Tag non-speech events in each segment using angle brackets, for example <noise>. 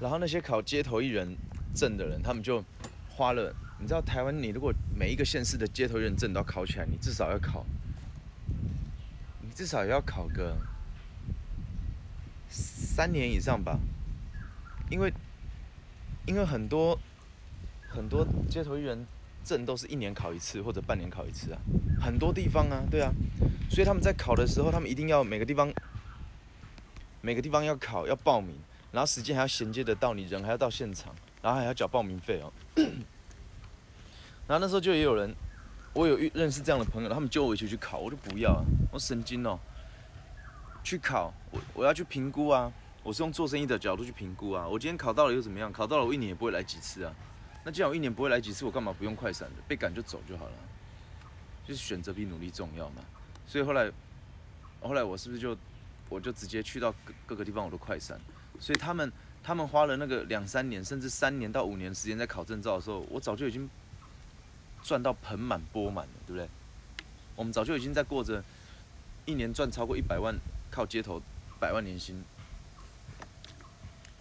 然后那些考街头艺人证的人，他们就花了，你知道台湾，你如果每一个县市的街头艺人证都要考起来，你至少要考，你至少也要考个三年以上吧，因为因为很多很多街头艺人证都是一年考一次或者半年考一次啊，很多地方啊，对啊，所以他们在考的时候，他们一定要每个地方每个地方要考要报名。然后时间还要衔接得到，你人还要到现场，然后还要缴报名费哦。然后那时候就也有人，我有认识这样的朋友，他们叫我一起去考，我就不要啊，我神经哦。去考，我我要去评估啊，我是用做生意的角度去评估啊。我今天考到了又怎么样？考到了我一年也不会来几次啊。那既然我一年不会来几次，我干嘛不用快闪的？被赶就走就好了。就是选择比努力重要嘛。所以后来，后来我是不是就我就直接去到各各个地方我都快闪。所以他们他们花了那个两三年，甚至三年到五年时间在考证照的时候，我早就已经赚到盆满钵满了，对不对？我们早就已经在过着一年赚超过一百万，靠街头百万年薪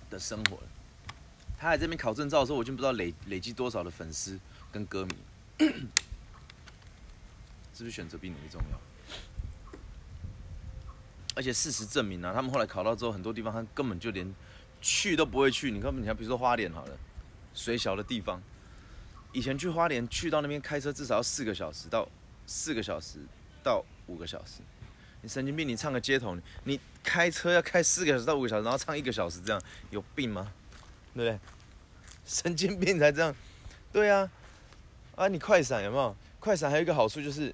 的生活了。他还这边考证照的时候，我已经不知道累累积多少的粉丝跟歌迷，<coughs> 是不是选择比努力重要？而且事实证明啊，他们后来考到之后，很多地方他根本就连去都不会去。你看，你看，比如说花莲好了，水小的地方，以前去花莲去到那边开车至少要四个小时到四个小时到五个小时。你神经病！你唱个街头，你开车要开四个小时到五个小时，然后唱一个小时，这样有病吗？对不对？<laughs> 神经病才这样。对啊，啊，你快闪有没有？快闪还有一个好处就是，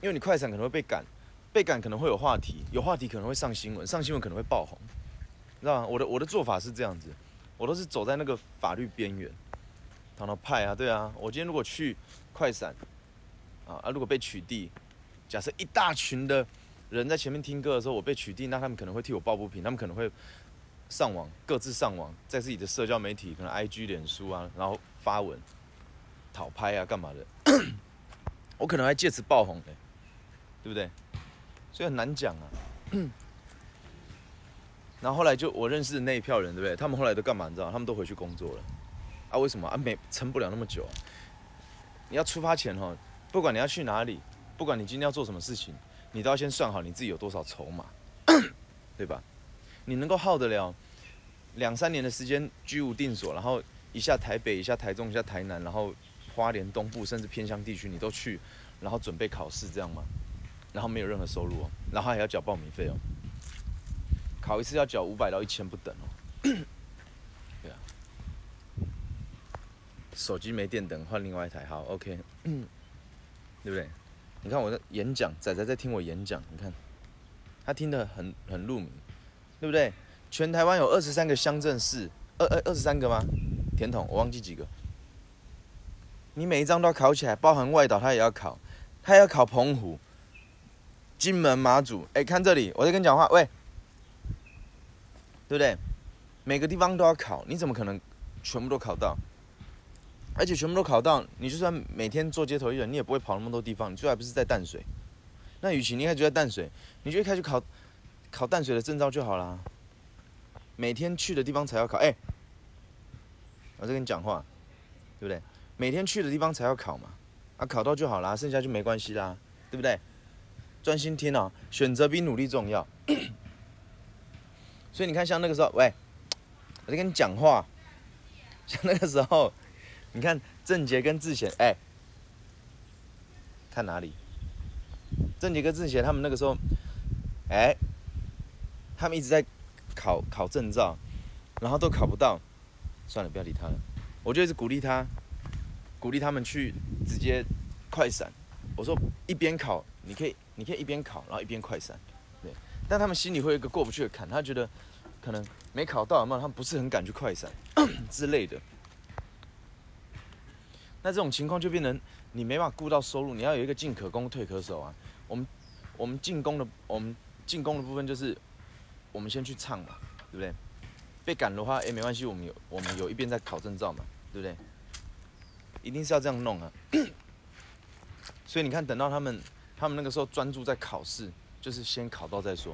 因为你快闪可能会被赶。被赶可能会有话题，有话题可能会上新闻，上新闻可能会爆红，你知道吗？我的我的做法是这样子，我都是走在那个法律边缘，讨到派啊，对啊，我今天如果去快闪，啊啊，如果被取缔，假设一大群的人在前面听歌的时候，我被取缔，那他们可能会替我抱不平，他们可能会上网，各自上网，在自己的社交媒体，可能 I G、脸书啊，然后发文讨拍啊，干嘛的？<coughs> 我可能还借此爆红的，对不对？所以很难讲啊。<clears throat> 然后后来就我认识的那一票人，对不对？他们后来都干嘛？你知道？他们都回去工作了。啊？为什么？啊，没撑不了那么久。你要出发前哈，不管你要去哪里，不管你今天要做什么事情，你都要先算好你自己有多少筹码，<clears throat> 对吧？你能够耗得了两三年的时间居无定所，然后一下台北，一下台中，一下台南，然后花莲东部甚至偏乡地区你都去，然后准备考试这样吗？然后没有任何收入哦，然后还要缴报名费哦。考一次要缴五百到一千不等哦。<coughs> 对啊。手机没电，等换另外一台。好，OK。<coughs> 对不对？你看我的演讲，仔仔在听我演讲，你看，他听得很很入迷，对不对？全台湾有二十三个乡镇市，二二二十三个吗？甜筒，我忘记几个。你每一张都要考起来，包含外岛他也要考，他要考澎湖。金门马祖，哎，看这里，我在跟你讲话，喂，对不对？每个地方都要考，你怎么可能全部都考到？而且全部都考到，你就算每天做街头艺人，你也不会跑那么多地方，你最后还不是在淡水？那与其你开始在淡水，你就一开始考考淡水的证照就好啦。每天去的地方才要考，哎，我在跟你讲话，对不对？每天去的地方才要考嘛，啊，考到就好啦，剩下就没关系啦，对不对？专心听啊，选择比努力重要。<coughs> 所以你看，像那个时候，喂，我在跟你讲话。像那个时候，你看郑杰跟志贤，哎，看哪里？郑杰跟志贤他们那个时候，哎，他们一直在考考证照，然后都考不到。算了，不要理他了。我就一直鼓励他，鼓励他们去直接快闪。我说一边考，你可以。你可以一边考，然后一边快闪，对。但他们心里会有一个过不去的坎，他觉得可能没考到，有没有？他们不是很敢去快闪 <coughs> 之类的。那这种情况就变成你没办法顾到收入，你要有一个进可攻退可守啊。我们我们进攻的我们进攻的部分就是我们先去唱嘛，对不对？被赶的话，哎，没关系，我们有我们有一边在考证照嘛，对不对？一定是要这样弄啊。<coughs> 所以你看，等到他们。他们那个时候专注在考试，就是先考到再说，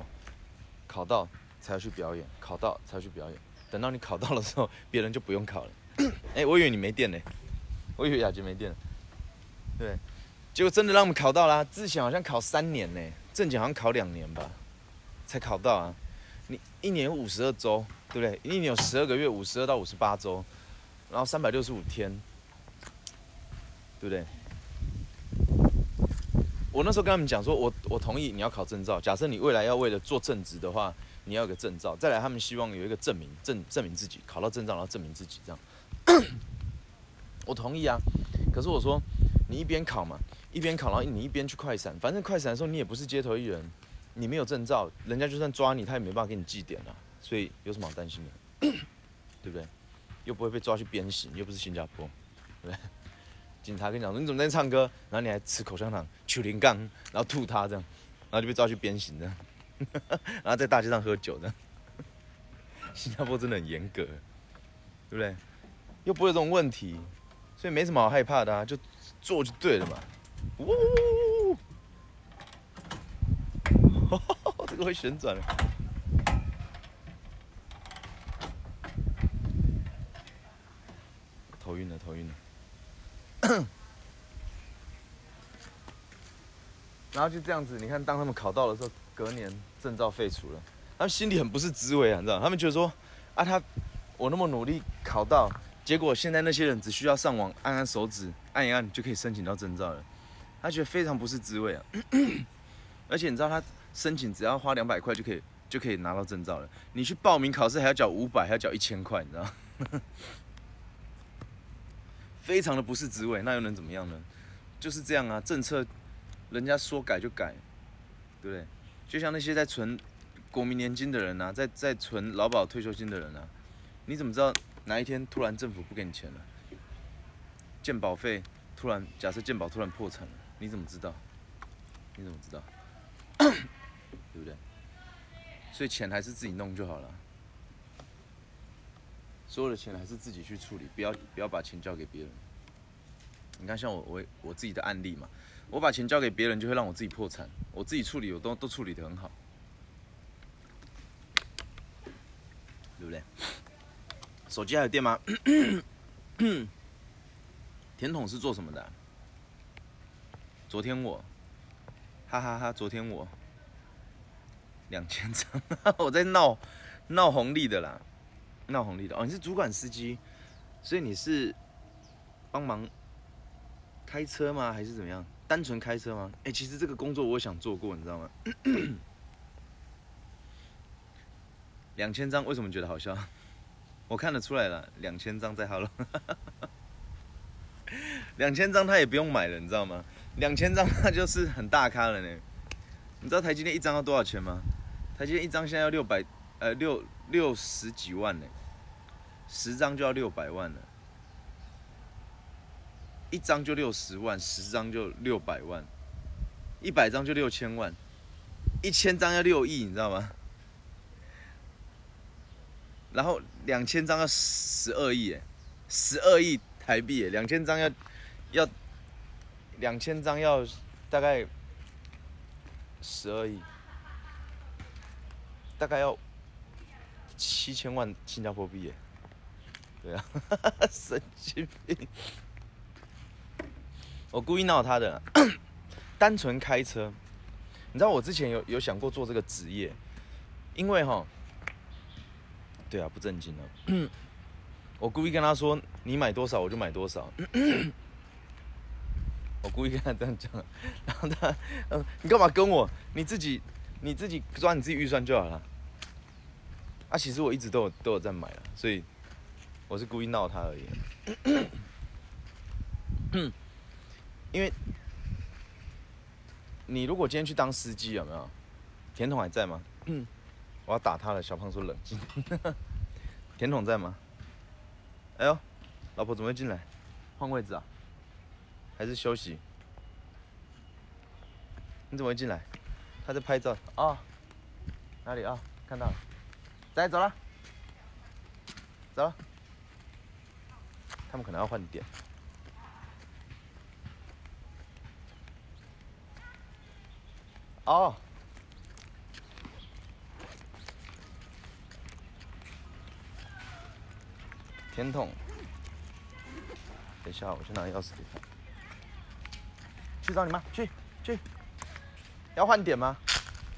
考到才要去表演，考到才要去表演。等到你考到的时候，别人就不用考了。<coughs> 哎，我以为你没电呢，我以为雅洁没电了。对，结果真的让我们考到啦。之前好像考三年呢，正检好像考两年吧，才考到啊。你一年五十二周，对不对？一年有十二个月，五十二到五十八周，然后三百六十五天，对不对？我那时候跟他们讲说，我我同意你要考证照。假设你未来要为了做正职的话，你要有个证照。再来，他们希望有一个证明，证证明自己考到证照，然后证明自己这样。<coughs> 我同意啊，可是我说你一边考嘛，一边考，然后你一边去快闪，反正快闪的时候你也不是街头艺人，你没有证照，人家就算抓你，他也没办法给你记点了。所以有什么好担心的？<coughs> 对不对？又不会被抓去鞭刑，又不是新加坡，对不对？警察跟你讲说你怎么在唱歌，然后你还吃口香糖、取零杠，然后吐他这样，然后就被抓去鞭刑这样，<laughs> 然后在大街上喝酒的。新加坡真的很严格，对不对？又不会有这种问题，所以没什么好害怕的啊，就做就对了嘛。呜，<laughs> 这个会旋转。头晕了，头晕了。<coughs> 然后就这样子，你看，当他们考到的时候，隔年证照废除了，他们心里很不是滋味啊，你知道？他们觉得说，啊，他我那么努力考到，结果现在那些人只需要上网按按手指，按一按就可以申请到证照了，他觉得非常不是滋味啊。<coughs> 而且你知道，他申请只要花两百块就可以就可以拿到证照了，你去报名考试还要缴五百，还要缴一千块，你知道？非常的不是滋味，那又能怎么样呢？就是这样啊，政策人家说改就改，对不对？就像那些在存国民年金的人呐，在在存劳保退休金的人呐，你怎么知道哪一天突然政府不给你钱了？健保费突然假设健保突然破产了，你怎么知道？你怎么知道？<coughs> 对不对？所以钱还是自己弄就好了。所有的钱还是自己去处理，不要不要把钱交给别人。你看，像我我我自己的案例嘛，我把钱交给别人，就会让我自己破产。我自己处理，我都都处理得很好，对不对？手机还有电吗？<coughs> 甜筒是做什么的？昨天我，哈哈哈，昨天我两千张，<laughs> 我在闹闹红利的啦。闹红利的哦，你是主管司机，所以你是帮忙开车吗？还是怎么样？单纯开车吗？哎，其实这个工作我想做过，你知道吗？两千张为什么觉得好笑？我看得出来了，两千张在好了，两千张他也不用买了，你知道吗？两千张那就是很大咖了呢。你知道台积电一张要多少钱吗？台积电一张现在要六百，呃，六六十几万呢。十张就要六百万了，一张就六十万，十张就六百万，一百张就六千万，一千张要六亿，你知道吗？然后两千张要十二亿，哎，十二亿台币，两千张要要两千张要大概十二亿，大概要七千万新加坡币，哎。对啊，<laughs> 神经病！我故意闹他的，<coughs> 单纯开车。你知道我之前有有想过做这个职业，因为哈，对啊，不正经了。<coughs> 我故意跟他说，你买多少我就买多少。<coughs> 我故意跟他这样讲，<laughs> 然后他，嗯，你干嘛跟我？你自己你自己抓你自己预算就好了。啊，其实我一直都有都有在买了，所以。我是故意闹他而已，<coughs> 因为，你如果今天去当司机有没有？甜筒还在吗？<coughs> 我要打他了。小胖说冷静。<laughs> 甜筒在吗？哎呦，老婆怎么会进来？换位置啊？还是休息？你怎么会进来？他在拍照啊？哪里啊？看到了。来，走了，走了。他们可能要换点。哦。甜筒。等一下，我去拿钥匙给他。去找你妈，去去。要换点吗？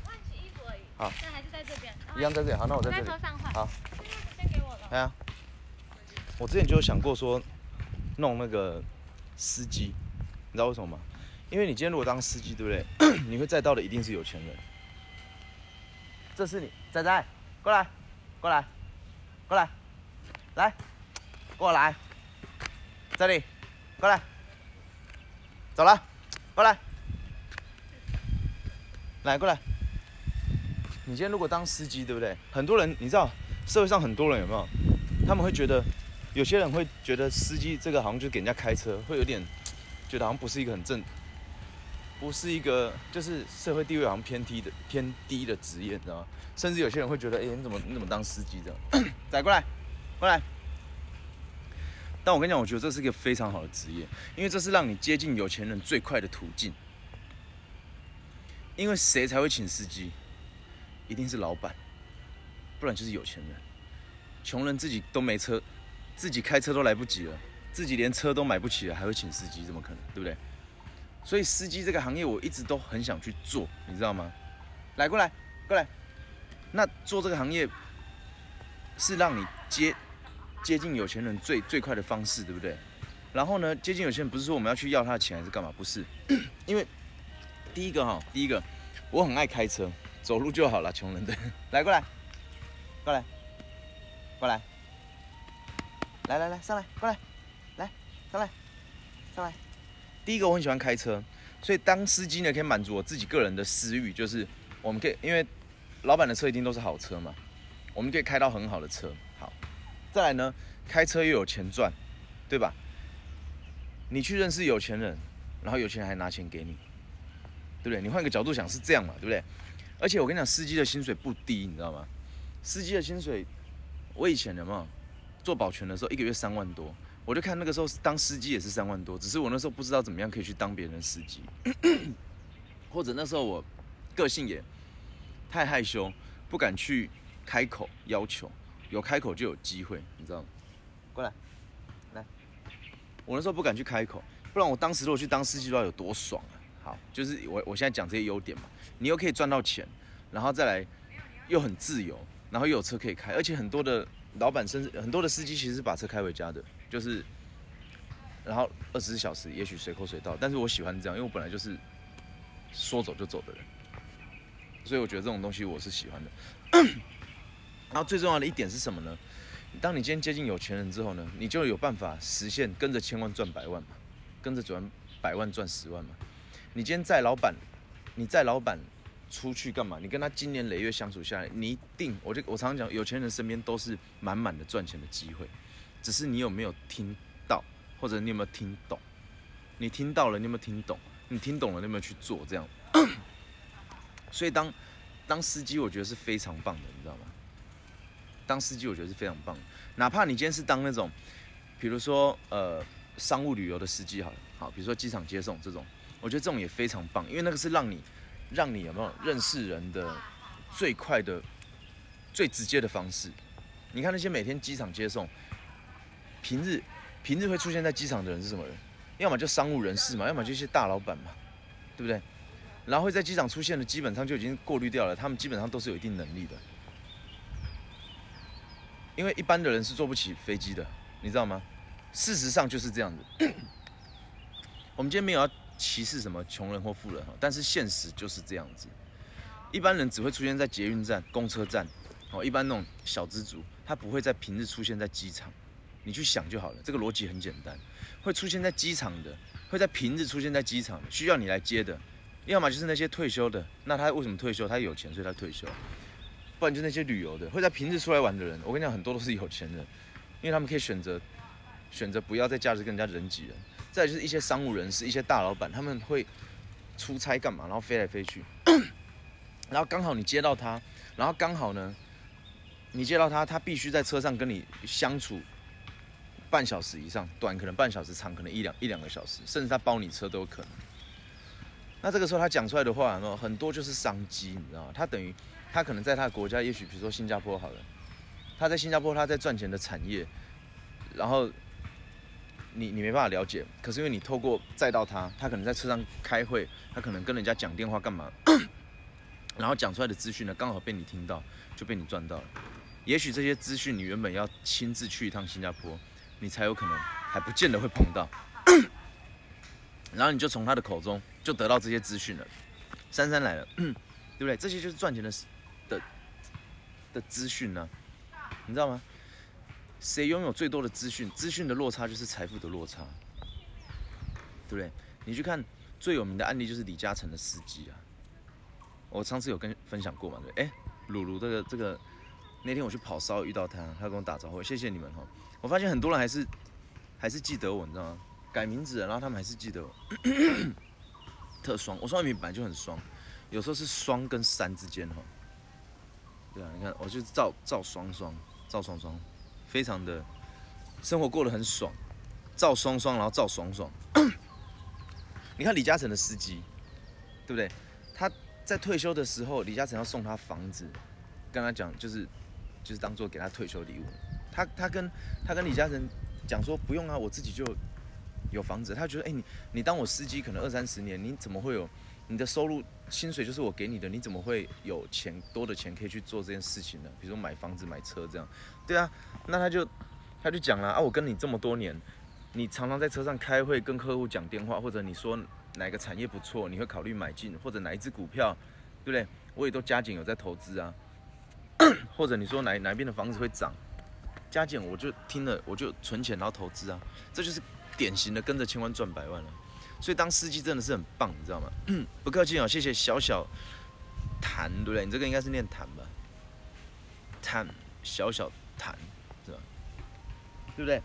换洗衣服而已。好那还是在这边。一样在这里。好，那我在这里。在车上换。好。先给我了。哎呀，我之前就有想过说，弄那个司机，你知道为什么吗？因为你今天如果当司机，对不对？<coughs> 你会载到的一定是有钱人。这是你，仔仔，过来，过来，过来，来，过来，这里，过来，走了，过来，来过来。你今天如果当司机，对不对？很多人，你知道，社会上很多人有没有？他们会觉得，有些人会觉得司机这个好像就给人家开车，会有点觉得好像不是一个很正，不是一个就是社会地位好像偏低的偏低的职业，你知道吗？甚至有些人会觉得，哎、你怎么你怎么当司机这样？<coughs> 仔过来，过来。但我跟你讲，我觉得这是一个非常好的职业，因为这是让你接近有钱人最快的途径。因为谁才会请司机？一定是老板，不然就是有钱人。穷人自己都没车，自己开车都来不及了，自己连车都买不起了，还会请司机？怎么可能？对不对？所以司机这个行业，我一直都很想去做，你知道吗？来，过来，过来。那做这个行业，是让你接接近有钱人最最快的方式，对不对？然后呢，接近有钱人不是说我们要去要他的钱还是干嘛？不是，<clears throat> 因为第一个哈，第一个我很爱开车，走路就好了，穷人的。<laughs> 来，过来，过来，过来，来来来，上来，过来，来，上来，上来。第一个我很喜欢开车，所以当司机呢可以满足我自己个人的私欲，就是我们可以因为老板的车一定都是好车嘛，我们可以开到很好的车。好，再来呢，开车又有钱赚，对吧？你去认识有钱人，然后有钱人还拿钱给你，对不对？你换个角度想是这样嘛，对不对？而且我跟你讲，司机的薪水不低，你知道吗？司机的薪水，我以前有没有做保全的时候，一个月三万多，我就看那个时候当司机也是三万多，只是我那时候不知道怎么样可以去当别人的司机，<clears throat> 或者那时候我个性也太害羞，不敢去开口要求，有开口就有机会，你知道吗？过来，来，我那时候不敢去开口，不然我当时如果去当司机的话有多爽啊！好，就是我我现在讲这些优点嘛，你又可以赚到钱，然后再来又很自由，然后又有车可以开，而且很多的老板甚至很多的司机其实是把车开回家的，就是然后二十四小时也许随口随到，但是我喜欢这样，因为我本来就是说走就走的人，所以我觉得这种东西我是喜欢的。<coughs> 然后最重要的一点是什么呢？当你今天接近有钱人之后呢，你就有办法实现跟着千万赚百万嘛，跟着赚百万赚十万嘛。你今天载老板，你载老板出去干嘛？你跟他经年累月相处下来，你一定，我就我常常讲，有钱人身边都是满满的赚钱的机会，只是你有没有听到，或者你有没有听懂？你听到了，你有没有听懂？你听懂了，你有没有去做？这样，所以当当司机，我觉得是非常棒的，你知道吗？当司机我觉得是非常棒的，哪怕你今天是当那种，比如说呃商务旅游的司机好了，好，比如说机场接送这种，我觉得这种也非常棒，因为那个是让你让你有没有认识人的最快的、最直接的方式。你看那些每天机场接送，平日平日会出现在机场的人是什么人？要么就商务人士嘛，要么就一些大老板嘛，对不对？然后会在机场出现的，基本上就已经过滤掉了，他们基本上都是有一定能力的。因为一般的人是坐不起飞机的，你知道吗？事实上就是这样子。<coughs> 我们今天没有要歧视什么穷人或富人哈，但是现实就是这样子。一般人只会出现在捷运站、公车站，哦，一般那种小资族，他不会在平日出现在机场。你去想就好了，这个逻辑很简单。会出现在机场的，会在平日出现在机场，需要你来接的，要么就是那些退休的，那他为什么退休？他有钱，所以他退休。不然就那些旅游的，会在平日出来玩的人，我跟你讲，很多都是有钱人，因为他们可以选择选择不要在假日跟人家人挤人。再就是一些商务人士、一些大老板，他们会出差干嘛，然后飞来飞去，<clears throat> 然后刚好你接到他，然后刚好呢，你接到他，他必须在车上跟你相处半小时以上，短可能半小时，长可能一两一两个小时，甚至他包你车都有可能。那这个时候他讲出来的话，呢很多就是商机，你知道吗？他等于他可能在他的国家，也许比如说新加坡好了，他在新加坡他在赚钱的产业然后你你没办法了解，可是因为你透过载到他，他可能在车上开会，他可能跟人家讲电话干嘛，<coughs> 然后讲出来的资讯呢，刚好被你听到，就被你赚到了。也许这些资讯你原本要亲自去一趟新加坡，你才有可能还不见得会碰到，<coughs> 然后你就从他的口中就得到这些资讯了。珊珊来了，<coughs> 对不对？这些就是赚钱的的的资讯呢，你知道吗？谁拥有最多的资讯？资讯的落差就是财富的落差，对不对？你去看最有名的案例就是李嘉诚的司机啊，我上次有跟分享过嘛，对？哎，鲁鲁这个这个。那天我去跑骚遇到他，他跟我打招呼，谢谢你们哈。我发现很多人还是还是记得我，你知道吗？改名字，然后他们还是记得我。<coughs> 特双，我双名本来就很双，有时候是双跟三之间哈。对啊，你看，我就赵赵双双，赵双双，非常的生活过得很爽。赵双双，然后赵爽爽。<coughs> 你看李嘉诚的司机，对不对？他在退休的时候，李嘉诚要送他房子，跟他讲就是。就是当做给他退休礼物，他他跟他跟李嘉诚讲说不用啊，我自己就有房子。他觉得哎你你当我司机可能二三十年，你怎么会有你的收入薪水就是我给你的，你怎么会有钱多的钱可以去做这件事情呢？比如说买房子买车这样，对啊，那他就他就讲了啊，我跟你这么多年，你常常在车上开会跟客户讲电话，或者你说哪个产业不错，你会考虑买进，或者哪一只股票，对不对？我也都加紧有在投资啊。<coughs> 或者你说哪哪边的房子会涨，加减我就听了，我就存钱然后投资啊，这就是典型的跟着千万赚百万了。所以当司机真的是很棒，你知道吗？<clears throat> 不客气哦，谢谢小小谈，对不对？你这个应该是念谈吧？谈小小谈是吧？对不对？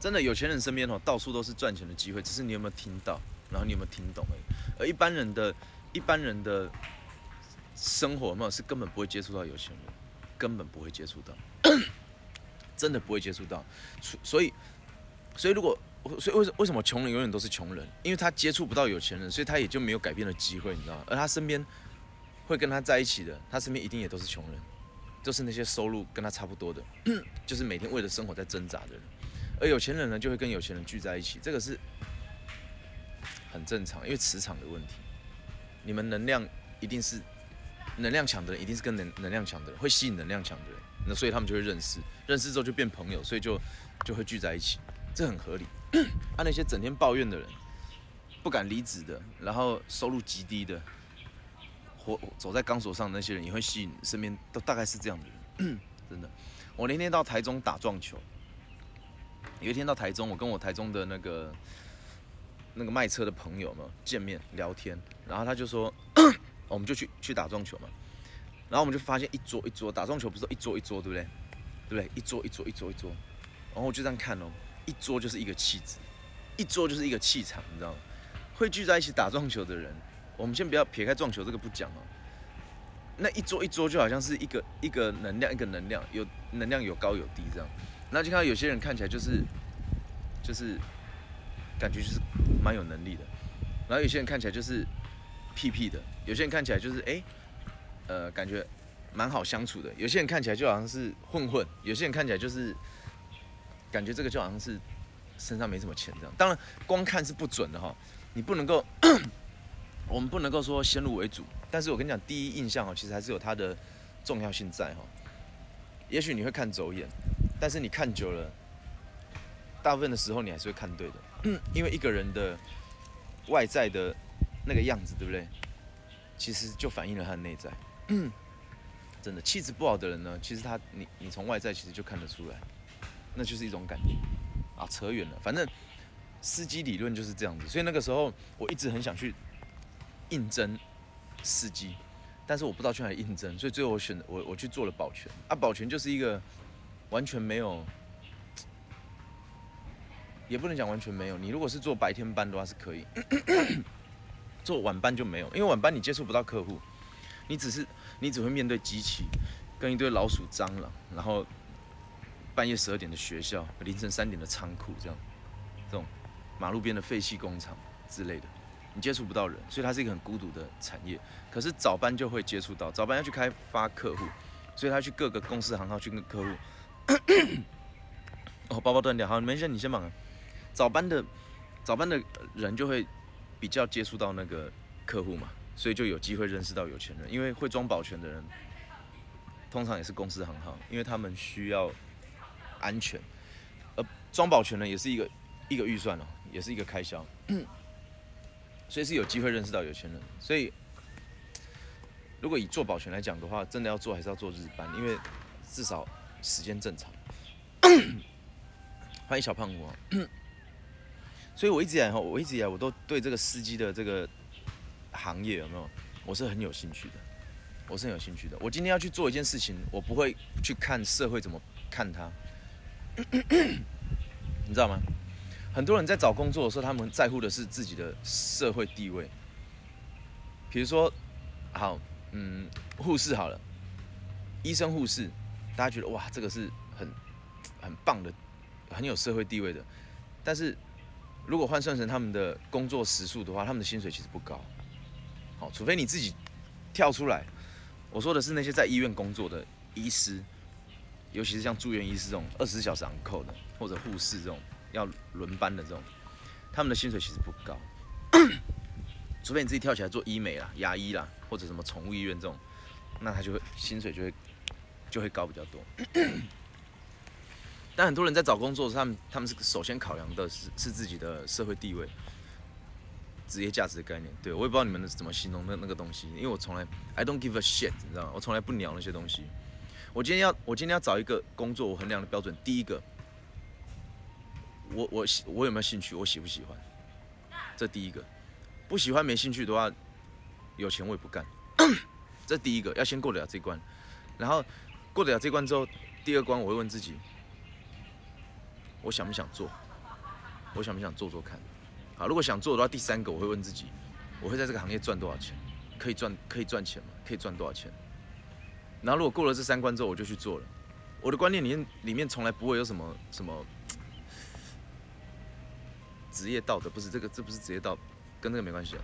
真的有钱人身边哦，到处都是赚钱的机会，只是你有没有听到，然后你有没有听懂而已。而一般人的一般人的。生活嘛是根本不会接触到有钱人，根本不会接触到，<coughs> 真的不会接触到。所以，所以如果，所以为什为什么穷人永远都是穷人？因为他接触不到有钱人，所以他也就没有改变的机会，你知道吗？而他身边会跟他在一起的，他身边一定也都是穷人，都是那些收入跟他差不多的，<clears throat> 就是每天为了生活在挣扎的人。而有钱人呢，就会跟有钱人聚在一起，这个是很正常，因为磁场的问题，你们能量一定是。能量强的人一定是跟能能量强的人会吸引能量强的人，那所以他们就会认识，认识之后就变朋友，所以就就会聚在一起，这很合理。<coughs> 啊，那些整天抱怨的人，不敢离职的，然后收入极低的，活走在钢索上的那些人，也会吸引身边都大概是这样的人，<coughs> 真的。我那天到台中打撞球，有一天到台中，我跟我台中的那个那个卖车的朋友嘛见面聊天，然后他就说。<coughs> 我们就去去打撞球嘛，然后我们就发现一桌一桌打撞球不是一桌一桌对不对？对不对？一桌一桌一桌一桌，然后我就这样看哦，一桌就是一个气质，一桌就是一个气场，你知道吗？会聚在一起打撞球的人，我们先不要撇开撞球这个不讲哦，那一桌一桌就好像是一个一个能量一个能量，有能量有高有低这样，那就看到有些人看起来就是就是感觉就是蛮有能力的，然后有些人看起来就是屁屁的。有些人看起来就是哎，呃，感觉蛮好相处的。有些人看起来就好像是混混，有些人看起来就是感觉这个就好像是身上没什么钱这样。当然，光看是不准的哈，你不能够，<coughs> 我们不能够说先入为主。但是我跟你讲，第一印象哦，其实还是有它的重要性在哈。也许你会看走眼，但是你看久了，大部分的时候你还是会看对的，<coughs> 因为一个人的外在的那个样子，对不对？其实就反映了他的内在，<coughs> 真的气质不好的人呢，其实他你你从外在其实就看得出来，那就是一种感觉啊。扯远了，反正司机理论就是这样子。所以那个时候我一直很想去应征司机，但是我不知道去哪里应征，所以最后我选我我去做了保全啊。保全就是一个完全没有，也不能讲完全没有。你如果是做白天班的话是可以。<coughs> 做晚班就没有，因为晚班你接触不到客户，你只是你只会面对机器，跟一堆老鼠、蟑螂，然后半夜十二点的学校，凌晨三点的仓库，这样，这种马路边的废弃工厂之类的，你接触不到人，所以它是一个很孤独的产业。可是早班就会接触到，早班要去开发客户，所以他去各个公司行号去跟客户 <coughs> 哦，包包断掉，好，没事，你先忙。早班的早班的人就会比较接触到那个客户嘛，所以就有机会认识到有钱人，因为会装保全的人，通常也是公司行号，因为他们需要安全，而装保全呢也是一个一个预算哦，也是一个开销，<clears throat> 所以是有机会认识到有钱人。所以如果以做保全来讲的话，真的要做还是要做日班，因为至少时间正常。<coughs> 欢迎小胖虎哦。所以我一直以来哈，我一直以来我都对这个司机的这个行业有没有，我是很有兴趣的，我是很有兴趣的。我今天要去做一件事情，我不会去看社会怎么看他，<clears throat> 你知道吗？很多人在找工作的时候，他们在乎的是自己的社会地位。比如说，好，嗯，护士好了，医生、护士，大家觉得哇，这个是很很棒的，很有社会地位的。但是如果换算成他们的工作时数的话，他们的薪水其实不高。好，除非你自己跳出来。我说的是那些在医院工作的医师，尤其是像住院医师这种二十四小时昂扣的，或者护士这种要轮班的这种，他们的薪水其实不高。<coughs> 除非你自己跳起来做医美啦、牙医啦，或者什么宠物医院这种，那他就会薪水就会就会高比较多。<coughs> 但很多人在找工作时，他们他们是首先考量的是是自己的社会地位、职业价值的概念。对我也不知道你们怎么形容那那个东西，因为我从来 I don't give a shit，你知道吗？我从来不鸟那些东西。我今天要我今天要找一个工作，我衡量的标准，第一个，我我喜我有没有兴趣，我喜不喜欢，这第一个。不喜欢没兴趣的话，有钱我也不干。这第一个要先过得了这关，然后过得了这关之后，第二关我会问自己。我想不想做？我想不想做做看？好，如果想做的话，第三个我会问自己：我会在这个行业赚多少钱？可以赚可以赚钱吗？可以赚多少钱？然后如果过了这三关之后，我就去做了。我的观念里面里面从来不会有什么什么 <clears throat> 职业道德，不是这个，这不是职业道，跟这个没关系。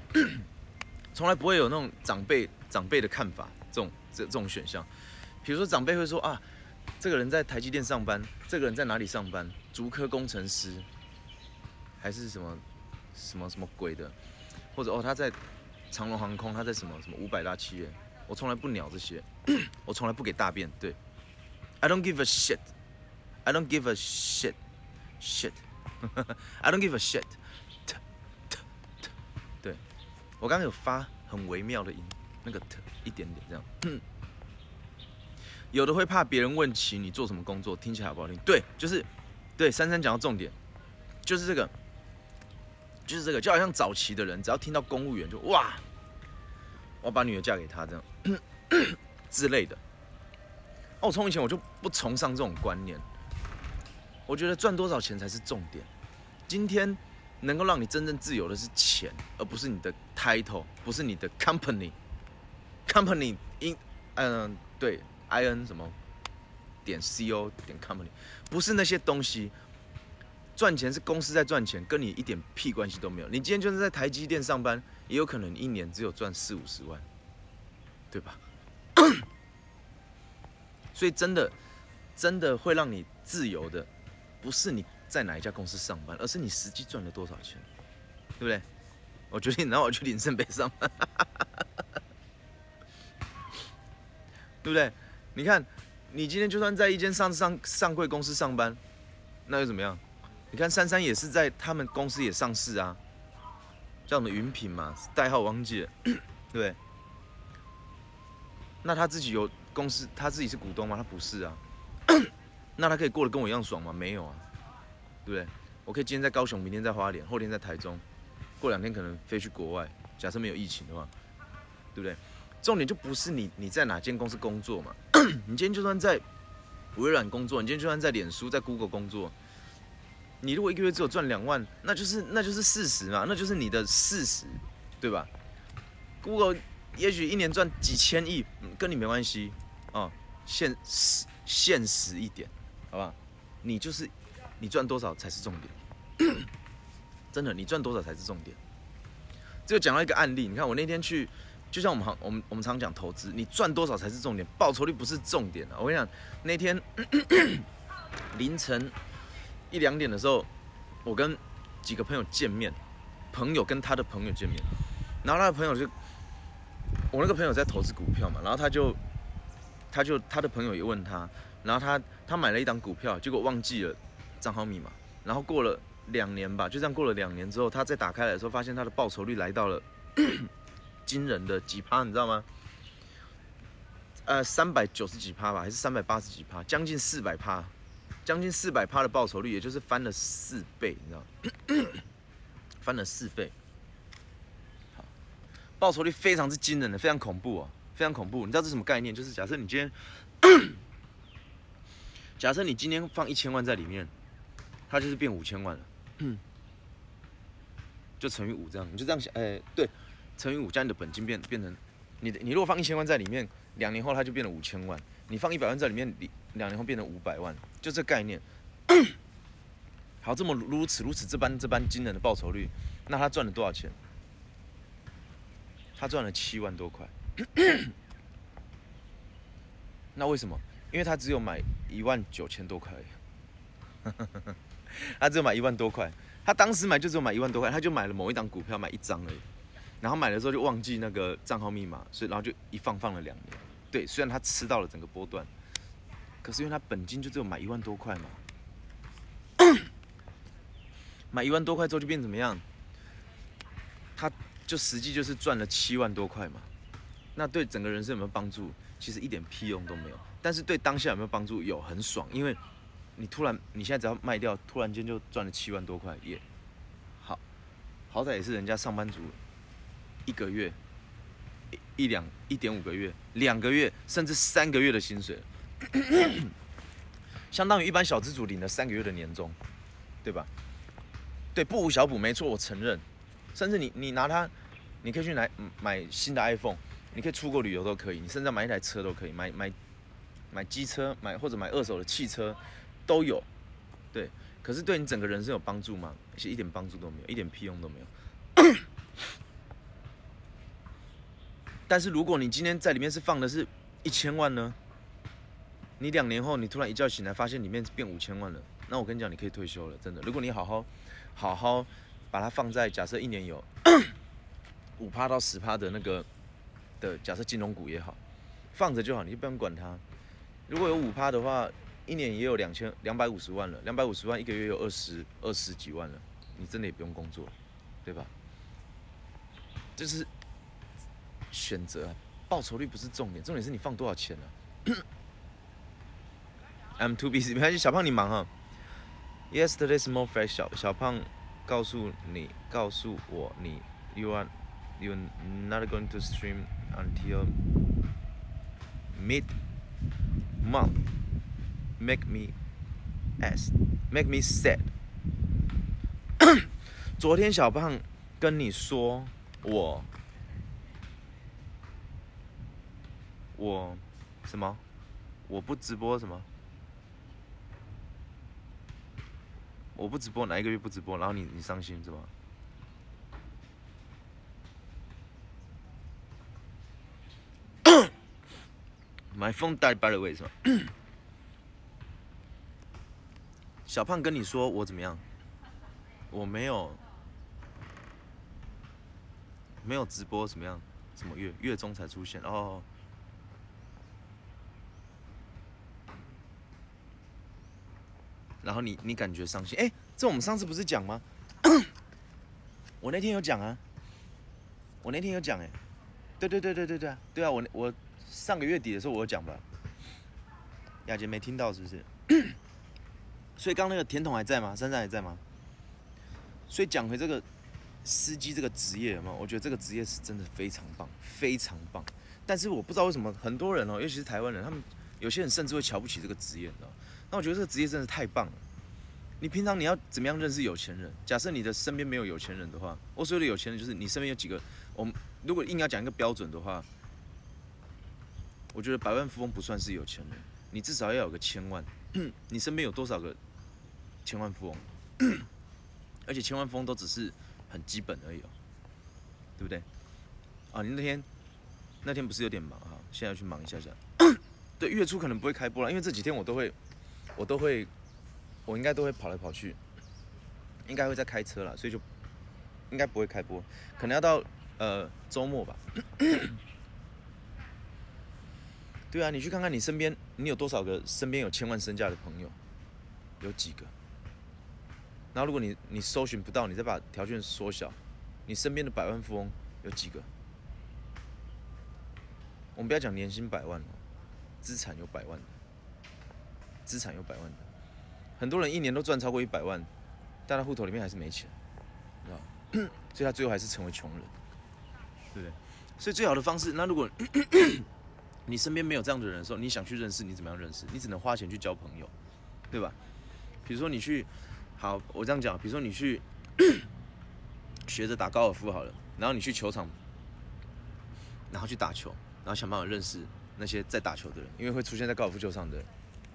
<clears throat> 从来不会有那种长辈长辈的看法，这种这这种选项。比如说长辈会说啊。这个人在台积电上班，这个人在哪里上班？竹科工程师，还是什么什么什么鬼的？或者哦，他在长龙航空，他在什么什么五百大企业？我从来不鸟这些，<clears throat> 我从来不给大便。对，I don't give a shit，I don't give a shit，shit，I don't give a shit。<laughs> 对，我刚刚有发很微妙的音，那个特一点点这样。<clears throat> 有的会怕别人问起你做什么工作，听起来好不好听？对，就是，对，珊珊讲到重点，就是这个，就是这个，就好像早期的人，只要听到公务员就哇，我把女儿嫁给他这样之类的。哦，从以前我就不崇尚这种观念，我觉得赚多少钱才是重点。今天能够让你真正自由的是钱，而不是你的 title，不是你的 company，company in，嗯，对。i n 什么点 c o 点 company，不是那些东西，赚钱是公司在赚钱，跟你一点屁关系都没有。你今天就是在台积电上班，也有可能一年只有赚四五十万，对吧？<coughs> 所以真的，真的会让你自由的，不是你在哪一家公司上班，而是你实际赚了多少钱，对不对？我决定，然后我去领圣杯上班，<laughs> 对不对？你看，你今天就算在一间上上上柜公司上班，那又怎么样？你看珊珊也是在他们公司也上市啊，叫什么云品嘛，代号忘记了，对不对？那他自己有公司，他自己是股东吗？他不是啊。那他可以过得跟我一样爽吗？没有啊，对不对？我可以今天在高雄，明天在花莲，后天在台中，过两天可能飞去国外。假设没有疫情的话，对不对？重点就不是你你在哪间公司工作嘛？<coughs> 你今天就算在微软工作，你今天就算在脸书、在 Google 工作，你如果一个月只有赚两万，那就是那就是事实嘛，那就是你的事实，对吧？Google 也许一年赚几千亿，跟你没关系啊。现实现实一点，好不好？你就是你赚多少才是重点，<coughs> 真的，你赚多少才是重点。这个讲到一个案例，你看我那天去。就像我们行，我们我们常讲投资，你赚多少才是重点，报酬率不是重点啊！我跟你讲，那天 <coughs> 凌晨一两点的时候，我跟几个朋友见面，朋友跟他的朋友见面，然后他的朋友就，我那个朋友在投资股票嘛，然后他就，他就他的朋友也问他，然后他他买了一档股票，结果忘记了账号密码，然后过了两年吧，就这样过了两年之后，他再打开来的时候，发现他的报酬率来到了 <coughs> 惊人的几趴，你知道吗？呃，三百九十几趴吧，还是三百八十几趴，将近四百趴，将近四百趴的报酬率，也就是翻了四倍，你知道吗？<coughs> 翻了四倍，报酬率非常之惊人的，非常恐怖哦，非常恐怖。你知道这是什么概念？就是假设你今天，<coughs> 假设你今天放一千万在里面，它就是变五千万了，<coughs> 就乘以五这样，你就这样想，哎、对，乘以五，将你的本金变变成你的，你如果放一千万在里面，两年后它就变成五千万；你放一百万在里面，你两年后变成五百万，就这概念。<coughs> 好，这么如此如此这般这般惊人的报酬率，那他赚了多少钱？他赚了七万多块。<coughs> 那为什么？因为他只有买一万九千多块 <laughs> 他只有买一万多块。他当时买就只有买一万多块，他就买了某一档股票，买一张而已。然后买的时候就忘记那个账号密码，所以然后就一放放了两年。对，虽然他吃到了整个波段，可是因为他本金就只有买一万多块嘛，<coughs> 买一万多块之后就变怎么样？他就实际就是赚了七万多块嘛。那对整个人生有没有帮助？其实一点屁用都没有。但是对当下有没有帮助？有，很爽，因为你突然你现在只要卖掉，突然间就赚了七万多块，也好，好歹也是人家上班族一个月一两一点五个月、两个月甚至三个月的薪水，<clears throat> 相当于一般小资主领了三个月的年终，对吧？对，不无小补，没错，我承认。甚至你你拿它，你可以去买买新的 iPhone，你可以出国旅游都可以，你甚至买一台车都可以，买买买机车，买或者买二手的汽车都有。对，可是对你整个人生有帮助吗？其实一点帮助都没有，一点屁用都没有。<coughs> 但是如果你今天在里面是放的是一千万呢？你两年后你突然一觉醒来发现里面变五千万了，那我跟你讲，你可以退休了，真的。如果你好好好好把它放在假设一年有 <coughs> 五趴到十趴的那个的假设金融股也好，放着就好，你就不用管它。如果有五趴的话，一年也有两千两百五十万了，两百五十万一个月有二十二十几万了，你真的也不用工作，对吧？这是选择，报酬率不是重点，重点是你放多少钱啊。I'm too busy，没关系，小胖你忙哈。Yesterday's more fresh，小小胖告诉你，告诉我你，you are you not going to stream until mid month. Make me as make me sad. <coughs> 昨天小胖跟你说我我什么？我不直播什么？ 我不直播哪一个月不直播？然后你你伤心是吗？My phone died by the way 是吗？<coughs> 小胖跟你说我怎么样？我没有，没有直播怎么样？什么月月中才出现哦？然后你你感觉伤心？哎，这我们上次不是讲吗？<coughs> 我那天有讲啊，我那天有讲哎，对对对对对对啊，对啊，我我上个月底的时候我有讲吧？雅杰没听到是不是？<coughs> 所以刚那个甜筒还在吗？珊珊还在吗？所以讲回这个司机这个职业有没有？我觉得这个职业是真的非常棒，非常棒。但是我不知道为什么很多人哦，尤其是台湾人，他们有些人甚至会瞧不起这个职业，你知道？那我觉得这个职业真的太棒了。你平常你要怎么样认识有钱人？假设你的身边没有有钱人的话，我所有的有钱人就是你身边有几个。我们如果硬要讲一个标准的话，我觉得百万富翁不算是有钱人，你至少要有个千万。你身边有多少个千万富翁？<coughs> 而且千万富翁都只是很基本而已哦，对不对？啊，你那天那天不是有点忙哈，现在去忙一下下。<coughs> 对，月初可能不会开播了，因为这几天我都会我都会我应该都会跑来跑去，应该会在开车啦，所以就应该不会开播，可能要到呃周末吧。<coughs> 对啊，你去看看你身边，你有多少个身边有千万身价的朋友？有几个？然后如果你你搜寻不到，你再把条件缩小，你身边的百万富翁有几个？我们不要讲年薪百万哦，资产有百万的，资产有百万的，很多人一年都赚超过一百万，但他户头里面还是没钱，知道吧？<clears throat> 所以他最后还是成为穷人，对不对？所以最好的方式，那如果 <coughs> 你身边没有这样的人的时候，你想去认识，你怎么样认识？你只能花钱去交朋友，对吧？比如说你去，好，我这样讲，比如说你去 <coughs> 学着打高尔夫好了，然后你去球场，然后去打球，然后想办法认识那些在打球的人，因为会出现在高尔夫球场的人，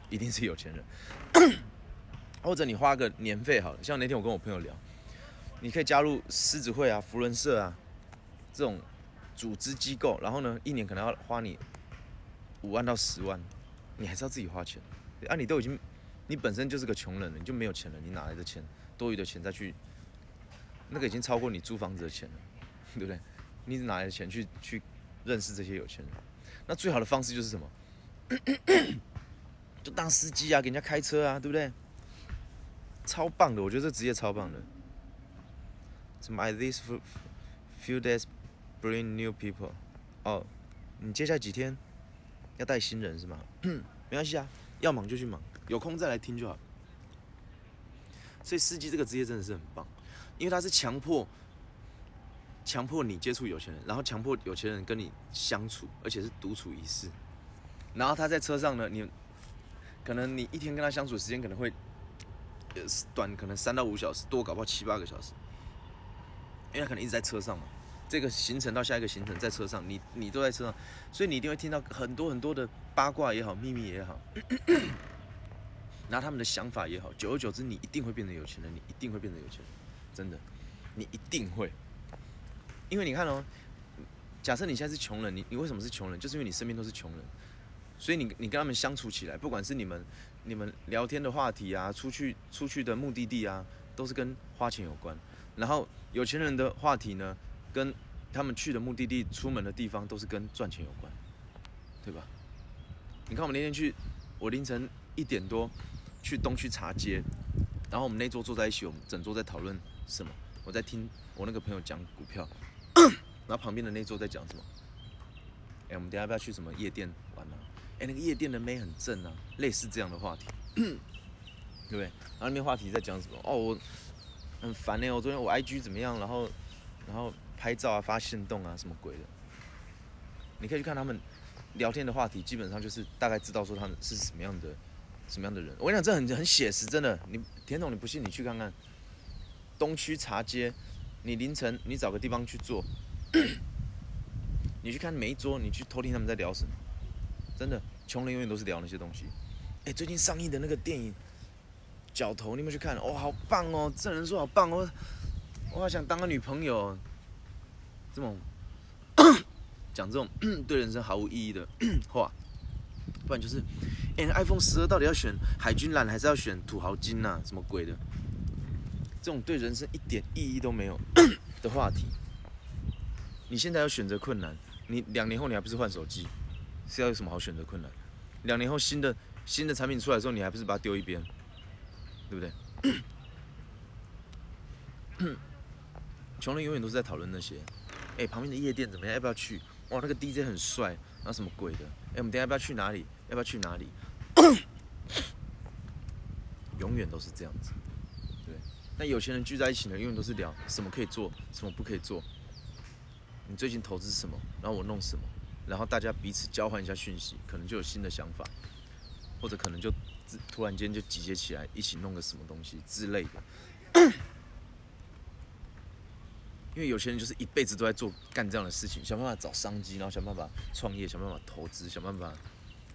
一定是有钱人。<clears throat> 或者你花个年费好了，像那天我跟我朋友聊，你可以加入狮子会啊、福伦社啊这种组织机构，然后呢，一年可能要花你五万到十万，你还是要自己花钱。啊，你都已经，你本身就是个穷人了，你就没有钱了，你哪来的钱？多余的钱再去，那个已经超过你租房子的钱了，对不对？你哪来的钱去去认识这些有钱人？那最好的方式就是什么？就当司机啊，给人家开车啊，对不对？超棒的，我觉得这职业超棒的。什么 this few few days bring new people？哦，你接下来几天要带新人是吗？<clears throat> 没关系啊，要忙就去忙，有空再来听就好。所以司机这个职业真的是很棒，因为他是强迫强迫你接触有钱人，然后强迫有钱人跟你相处，而且是独处一室。然后他在车上呢，你可能你一天跟他相处时间可能会呃短，可能三到五小时，多搞不好七八个小时，因为他可能一直在车上嘛。这个行程到下一个行程在车上，你你都在车上，所以你一定会听到很多很多的八卦也好，秘密也好，然后他们的想法也好，久而久之，你一定会变得有钱人，你一定会变得有钱人，真的，你一定会，因为你看哦，假设你现在是穷人，你你为什么是穷人？就是因为你身边都是穷人，所以你你跟他们相处起来，不管是你们你们聊天的话题啊，出去出去的目的地啊，都是跟花钱有关。然后有钱人的话题呢，跟他们去的目的地、出门的地方都是跟赚钱有关，对吧？你看我们那天去，我凌晨一点多去东区茶街，然后我们那桌坐在一起，我们整桌在讨论什么？我在听我那个朋友讲股票，然后旁边的那桌在讲什么？哎、我们等下要不要去什么夜店玩啊？哎、那个夜店的妹很正啊，类似这样的话题，<clears throat> 对不对？然后那边话题在讲什么？哦，我很烦呢、我昨天我 IG 怎么样？然后然后拍照啊、发现动啊，什么鬼的？你可以去看他们聊天的话题，基本上就是大概知道说他们是什么样的什么样的人。我跟你讲，这很很写实，真的。你田总，你不信你去看看东区茶街，你凌晨你找个地方去坐，<coughs> 你去看每一桌，你去偷听他们在聊什么。真的，穷人永远都是聊那些东西。哎，最近上映的那个电影《角头》，你有没有去看？哦，好棒哦！这人说好棒哦，我好想当个女朋友。这种讲这种 <clears throat> 对人生毫无意义的 <clears throat> 话，不然就是，哎、，iPhone 十二到底要选海军蓝还是要选土豪金呐、什么鬼的？这种对人生一点意义都没有 <clears throat> 的话题，你现在要选择困难，你两年后你还不是换手机？是要有什么好选择困难？两年后新的新的产品出来之后，你还不是把它丢一边，对不对？<coughs> 穷人永远都是在讨论那些，哎、旁边的夜店怎么样？要不要去？哇，那个 DJ 很帅，然后什么鬼的？哎、我们等下要不要去哪里？要不要去哪里？<coughs> 永远都是这样子，对。那有钱人聚在一起呢，永远都是聊什么可以做，什么不可以做。你最近投资什么？然后我弄什么？然后大家彼此交换一下讯息，可能就有新的想法，或者可能就突然间就集结起来，一起弄个什么东西之类的。<coughs> 因为有些人就是一辈子都在做干这样的事情，想办法找商机，然后想办法创业，想办法投资，想办法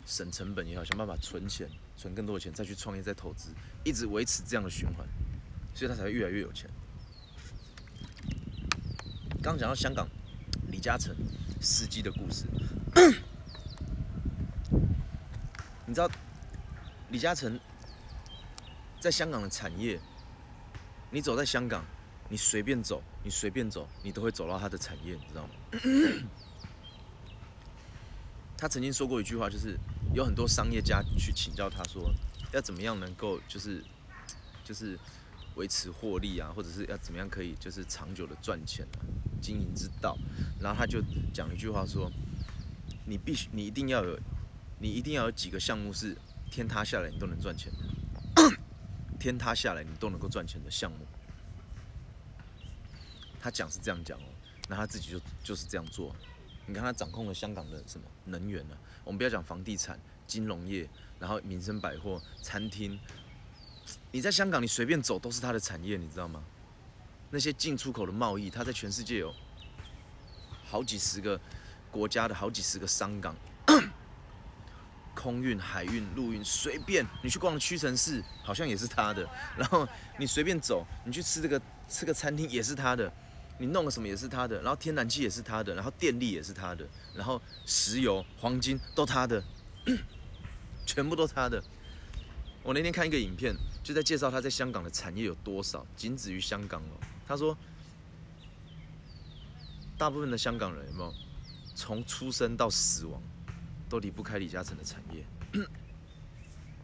省成本也好，想办法存钱，存更多的钱再去创业，再投资，一直维持这样的循环，所以他才会越来越有钱。刚讲到香港李嘉诚司机的故事，<coughs> 你知道李嘉诚在香港的产业，你走在香港，你随便走，你随便走，你都会走到他的产业，你知道吗？<coughs> 他曾经说过一句话，就是有很多商业家去请教他说，要怎么样能够就是就是维持获利啊，或者是要怎么样可以就是长久的赚钱啊，经营之道。然后他就讲一句话说，你必须你一定要有，你一定要有几个项目是天塌下来你都能赚钱的，天塌下来你都能够赚钱的项目。他讲是这样讲哦，那他自己就就是这样做。你看他掌控了香港的什么能源呢、我们不要讲房地产、金融业，然后民生百货、餐厅。你在香港，你随便走都是他的产业，你知道吗？那些进出口的贸易，他在全世界有好几十个国家的好几十个商港，<coughs> 空运、海运、陆运，随便你去逛屈臣氏，好像也是他的。然后你随便走，你去吃这个吃个餐厅也是他的。你弄个什么也是他的，然后天然气也是他的，然后电力也是他的，然后石油、黄金都他的，<coughs> 全部都他的。我那天看一个影片，就在介绍他在香港的产业有多少，仅止于香港哦。他说，大部分的香港人有没有从出生到死亡都离不开李嘉诚的产业，<coughs>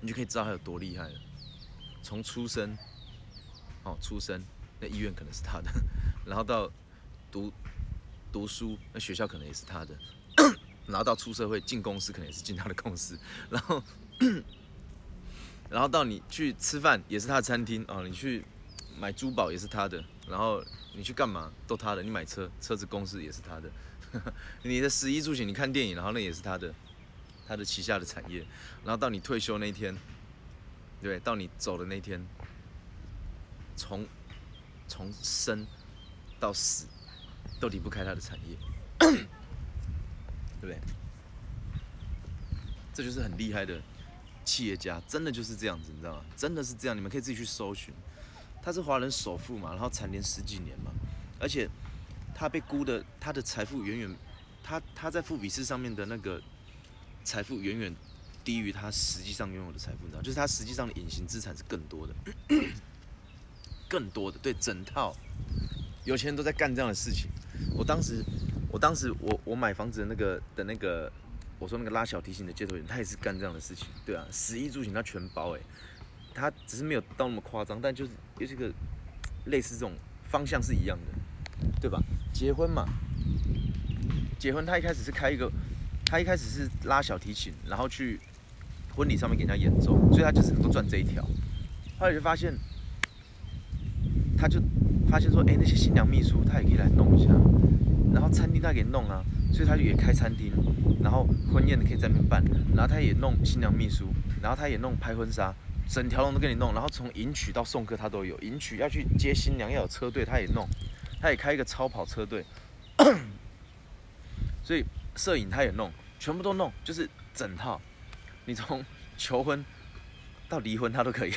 你就可以知道他有多厉害了。从出生，哦，出生那医院可能是他的。然后到读读书，那学校可能也是他的；<coughs> 然后到出社会进公司，可能也是进他的公司；然后，然后到你去吃饭，也是他的餐厅啊；你去买珠宝，也是他的；然后你去干嘛都他的；你买车，车子公司也是他的；<laughs> 你的十一住行，你看电影，然后那也是他的，他的旗下的产业；然后到你退休那一天，对，到你走的那天，从从生。到死都离不开他的产业，对 <coughs> 不对？这就是很厉害的企业家，真的就是这样子，你知道吗？真的是这样，你们可以自己去搜寻。他是华人首富嘛，然后蝉联十几年嘛，而且他被估的，他的财富远远，他他在富比士上面的那个财富远远低于他实际上拥有的财富，你知道，就是他实际上的隐形资产是更多的，<coughs> 更多的，对，整套。有钱人都在干这样的事情。我当时，我当时，我我买房子的那个的那个，我说那个拉小提琴的接头员，他也是干这样的事情，对啊，十一住行他全包哎，他只是没有到那么夸张，但就是有这个类似这种方向是一样的，对吧？结婚嘛，结婚他一开始是开一个，他一开始是拉小提琴，然后去婚礼上面给人家演奏，所以他就是能够赚这一条。后来就发现，他就。发现说，哎，那些新娘秘书他也可以来弄一下，然后餐厅他给弄啊，所以他就也开餐厅，然后婚宴的可以在那边办，然后他也弄新娘秘书，然后他也弄拍婚纱，整条龙都给你弄，然后从迎娶到送客他都有，迎娶要去接新娘要有车队他也弄，他也开一个超跑车队，<coughs> 所以摄影他也弄，全部都弄，就是整套，你从求婚到离婚他都可以，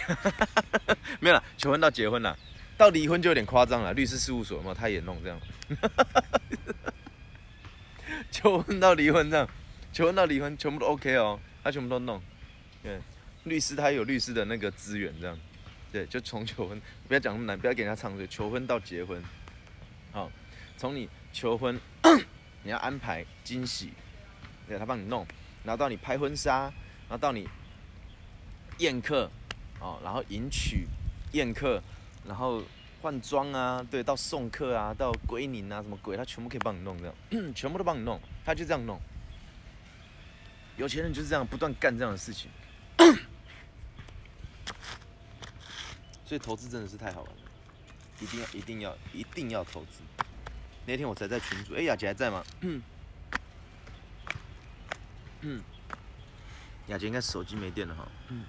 <laughs> 没有了，求婚到结婚了。到离婚就有点夸张了，律师事务所嘛，他也弄这样，<laughs> 求婚到离婚这样，求婚到离婚全部都 OK 哦，他全部都弄，对，律师他有律师的那个资源这样，对，就从求婚不要讲那么难，不要给人家唱对，求婚到结婚，好，从你求婚 <coughs> 你要安排惊喜，对，他帮你弄，然后到你拍婚纱，然后到你宴客，哦，然后迎娶宴客。然后换装啊，对，到送客啊，到归宁啊，什么鬼，他全部可以帮你弄，这样，<clears throat> 全部都帮你弄，他就这样弄。有钱人就是这样，不断干这样的事情。<clears throat> 所以投资真的是太好玩了，一定要，一定要，一定要投资。那天我才在群主，哎，雅洁还在吗？<clears throat> 雅洁应该手机没电了哈。嗯。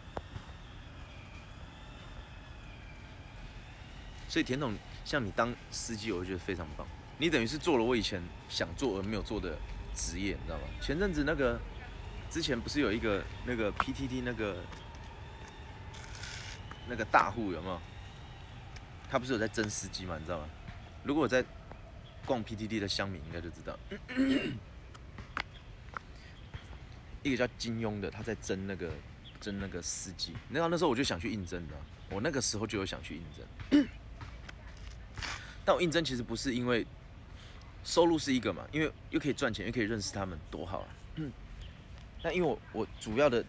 所以田总像你当司机，我觉得非常棒。你等于是做了我以前想做而没有做的职业，你知道吗？前阵子那个之前不是有一个那个 PTT 那个那个大户有没有？他不是有在争司机嘛，你知道吗？如果我在逛 PTT 的乡民应该就知道，<coughs> 一个叫金庸的，他在争那个争那个司机。你知道那时候我就想去应征的，我那个时候就有想去应征。但我应征其实不是因为收入是一个嘛，因为又可以赚钱，又可以认识他们，多好啊！那因为我我主要的，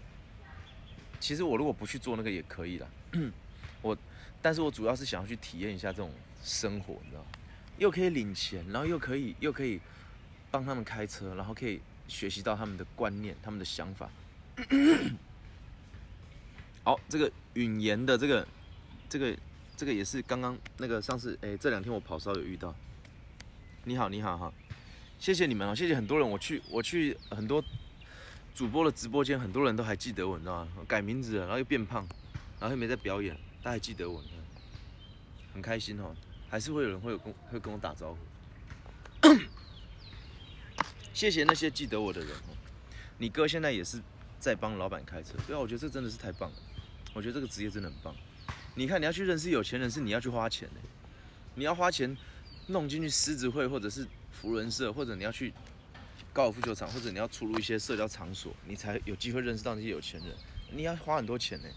其实我如果不去做那个也可以啦。我，但是我主要是想要去体验一下这种生活，你知道？又可以领钱，然后又可以又可以帮他们开车，然后可以学习到他们的观念、他们的想法。<coughs> 好，这个允言的这个这个这个也是刚刚那个上次哎、这两天我跑烧有遇到。你好，你好哈，谢谢你们哦，谢谢很多人，我去我去很多主播的直播间，很多人都还记得我，你知道吗？改名字了，然后又变胖，然后又没在表演，大家还记得我，很开心哦，还是会有人会有跟会跟我打招呼。<coughs> 谢谢那些记得我的人哦。你哥现在也是在帮老板开车，对啊，我觉得这真的是太棒了。我觉得这个职业真的很棒。你看，你要去认识有钱人，是你要去花钱的，你要花钱弄进去狮子会，或者是福伦社，或者你要去高尔夫球场，或者你要出入一些社交场所，你才有机会认识到那些有钱人。你要花很多钱呢，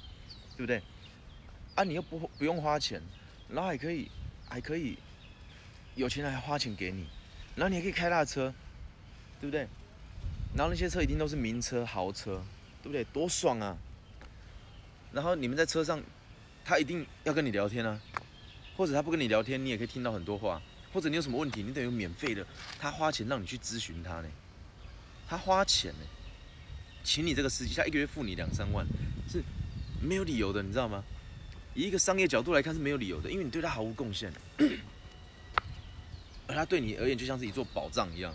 对不对？啊，你又不不用花钱，然后还可以还可以有钱人还花钱给你，然后你还可以开大车，对不对？然后那些车一定都是名车、豪车，对不对？多爽啊！然后你们在车上，他一定要跟你聊天啊，或者他不跟你聊天，你也可以听到很多话。或者你有什么问题，你等于免费的，他花钱让你去咨询他呢，他花钱呢，请你这个司机，他一个月付你两三万，是没有理由的，你知道吗？以一个商业角度来看是没有理由的，因为你对他毫无贡献，而他对你而言就像是一座宝藏一样，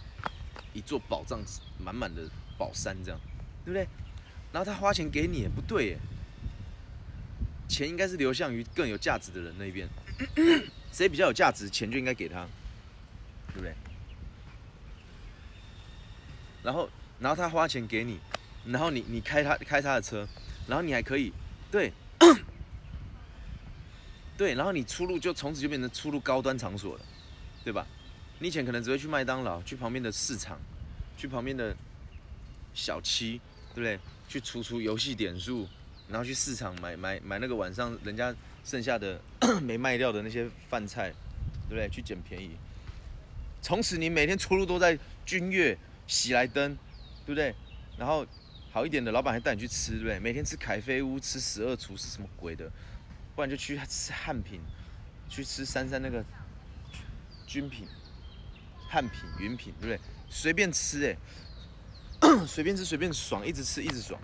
一座宝藏满满的宝山这样，对不对？然后他花钱给你也，不对耶，钱应该是流向于更有价值的人那边，<coughs> 谁比较有价值，钱就应该给他，对不对？然后，然后他花钱给你，然后你你开他开他的车，然后你还可以，对，<coughs> 对，然后你出入就从此就变成出入高端场所了，对吧？你以前可能只会去麦当劳，去旁边的市场，去旁边的小七，对不对？去除除游戏点数，然后去市场买买买那个晚上人家剩下的 <clears throat> 没卖掉的那些饭菜，对不对？去捡便宜。从此你每天出入都在君悦、喜来登，对不对？然后好一点的老板还带你去吃，对不对？每天吃凯菲屋，吃十二厨是什么鬼的？不然就去吃汉品，去吃三三那个军品、汉品、云品，对不对？随便吃哎、<clears throat> 随便吃随便爽，一直吃一直爽。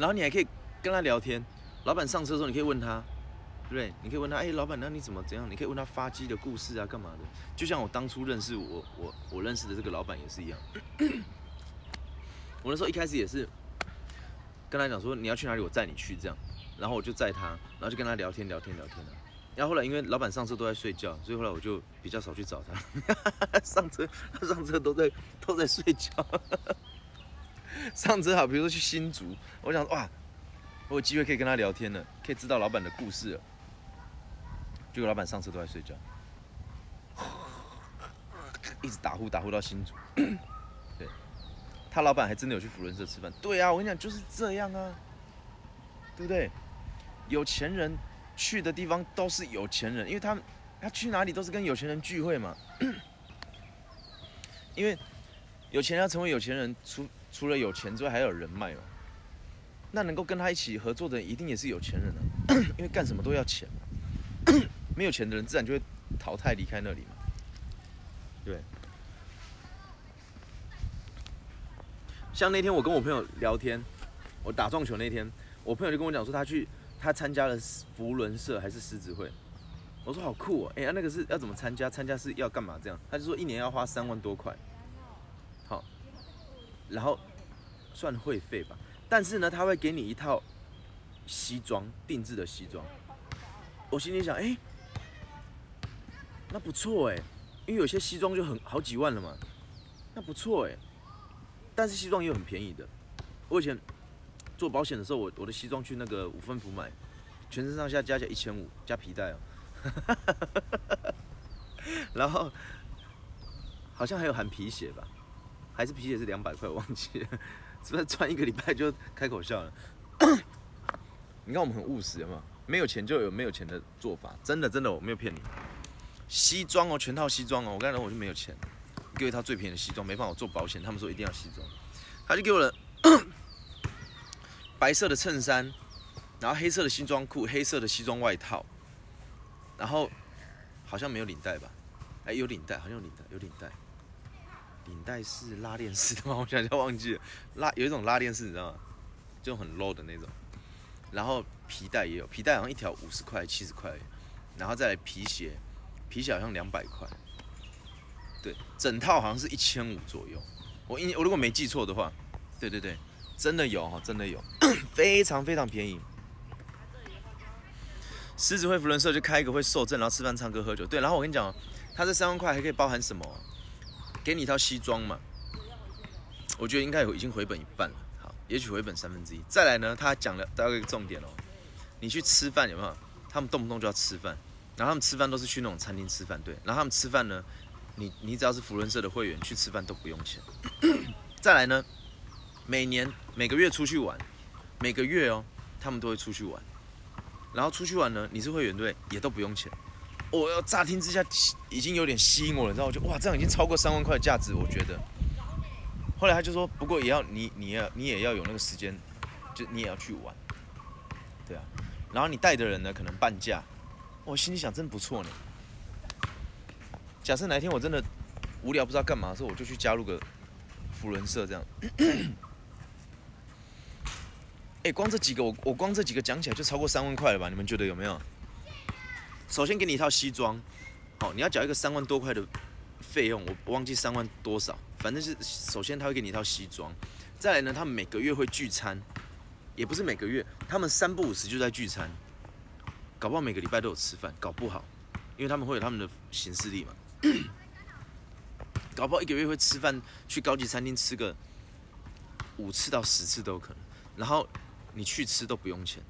然后你还可以跟他聊天，老板上车的时候你可以问他，对不对？你可以问他，哎、老板，那你怎么怎样？你可以问他发机的故事啊，干嘛的？就像我当初认识我我我认识的这个老板也是一样。<coughs> 我那时候一开始也是跟他讲说你要去哪里，我载你去这样，然后我就载他，然后就跟他聊天聊天聊天啊。然后后来因为老板上车都在睡觉，所以后来我就比较少去找他。<laughs> 上车他 <laughs> 上车都在都在睡觉。<laughs> 上车好，比如说去新竹，我想哇，我有机会可以跟他聊天了，可以知道老板的故事了。结果老板上车都在睡觉，<coughs> 一直打呼打呼到新竹。<coughs> 对，他老板还真的有去福伦社吃饭。对啊，我跟你讲就是这样啊，对不对？有钱人去的地方都是有钱人，因为他们他去哪里都是跟有钱人聚会嘛。<coughs> 因为有钱人要成为有钱人，除除了有钱之外，还有人脉哦。那能够跟他一起合作的，一定也是有钱人啊，<coughs> 因为干什么都要钱嘛。<coughs> 没有钱的人，自然就会淘汰离开那里嘛。对。像那天我跟我朋友聊天，我打撞球那天，我朋友就跟我讲说，他去他参加了福伦社还是狮子会。我说好酷哦，哎、呀，那个是要怎么参加？参加是要干嘛？这样，他就说一年要花三万多块，然后算会费吧。但是呢，他会给你一套西装，定制的西装。我心里想，哎、那不错哎，因为有些西装就很好几万了嘛，那不错哎。但是西装也有很便宜的。我以前做保险的时候，我我的西装去那个五分服买，全身上下加起来一千五，加皮带哦。<laughs> 然后好像还有含皮鞋吧，还是皮鞋是两百块，我忘记了。是不是穿一个礼拜就开口笑了？你看我们很务实，有没有？没有钱就有没有钱的做法，真的真的我没有骗你。西装哦，全套西装哦，我刚才我就没有钱，给我一套最便宜的西装，没办法我做保险，他们说一定要西装，他就给我了白色的衬衫，然后黑色的西装裤，黑色的西装外套，然后好像没有领带吧？哎，有领带，好像有领带，有领带。领带是拉链式的吗？<laughs> 我想想忘记了，拉有一种拉链式，你知道吗？就很 low 的那种。然后皮带也有，皮带好像一条五十块、七十块，然后再来皮鞋，皮鞋好像两百块。对，整套好像是一千五左右。我印我如果没记错的话，对对对，真的有哈，真的有，<coughs> 非常非常便宜。狮子会福伦社就开一个会受赠，然后吃饭、唱歌、喝酒。对，然后我跟你讲，它这三万块还可以包含什么？给你一套西装嘛，我觉得应该有已经回本一半了，好，也许回本三分之一。再来呢，他讲了大概一个重点哦，你去吃饭有没有？他们动不动就要吃饭，然后他们吃饭都是去那种餐厅吃饭，对。然后他们吃饭呢，你你只要是福伦社的会员去吃饭都不用钱。<coughs> 再来呢，每年每个月出去玩，每个月哦，他们都会出去玩，然后出去玩呢，你是会员对，也都不用钱。我要乍听之下已经有点吸引我了，你知道？我就哇，这样已经超过三万块的价值，我觉得。后来他就说，不过也要你，你要你也要有那个时间，就你也要去玩，对啊。然后你带的人呢，可能半价。我心里想，真不错呢。假设哪一天我真的无聊不知道干嘛的时候，我就去加入个福伦社这样。<clears throat> 哎，光这几个，我我光这几个讲起来就超过三万块了吧？你们觉得有没有？首先给你一套西装，好，你要缴一个三万多块的费用，我忘记三万多少，反正是首先他会给你一套西装，再来呢，他们每个月会聚餐，也不是每个月，他们三不五时就在聚餐，搞不好每个礼拜都有吃饭，搞不好，因为他们会有他们的行事历嘛，<clears throat> 搞不好一个月会吃饭，去高级餐厅吃个五次到十次都有可能，然后你去吃都不用钱。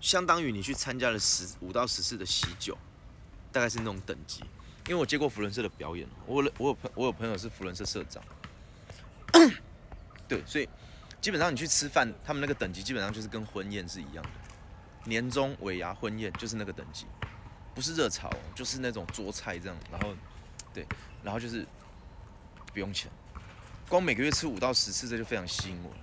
相当于你去参加了十五到十次的喜酒，大概是那种等级。因为我接过福伦社的表演，我我有朋我有朋友是福伦社社长，对，所以基本上你去吃饭，他们那个等级基本上就是跟婚宴是一样的，年终尾牙婚宴就是那个等级，不是热炒，就是那种桌菜这样，然后对，然后就是不用钱，光每个月吃五到十次，这就非常吸引我了。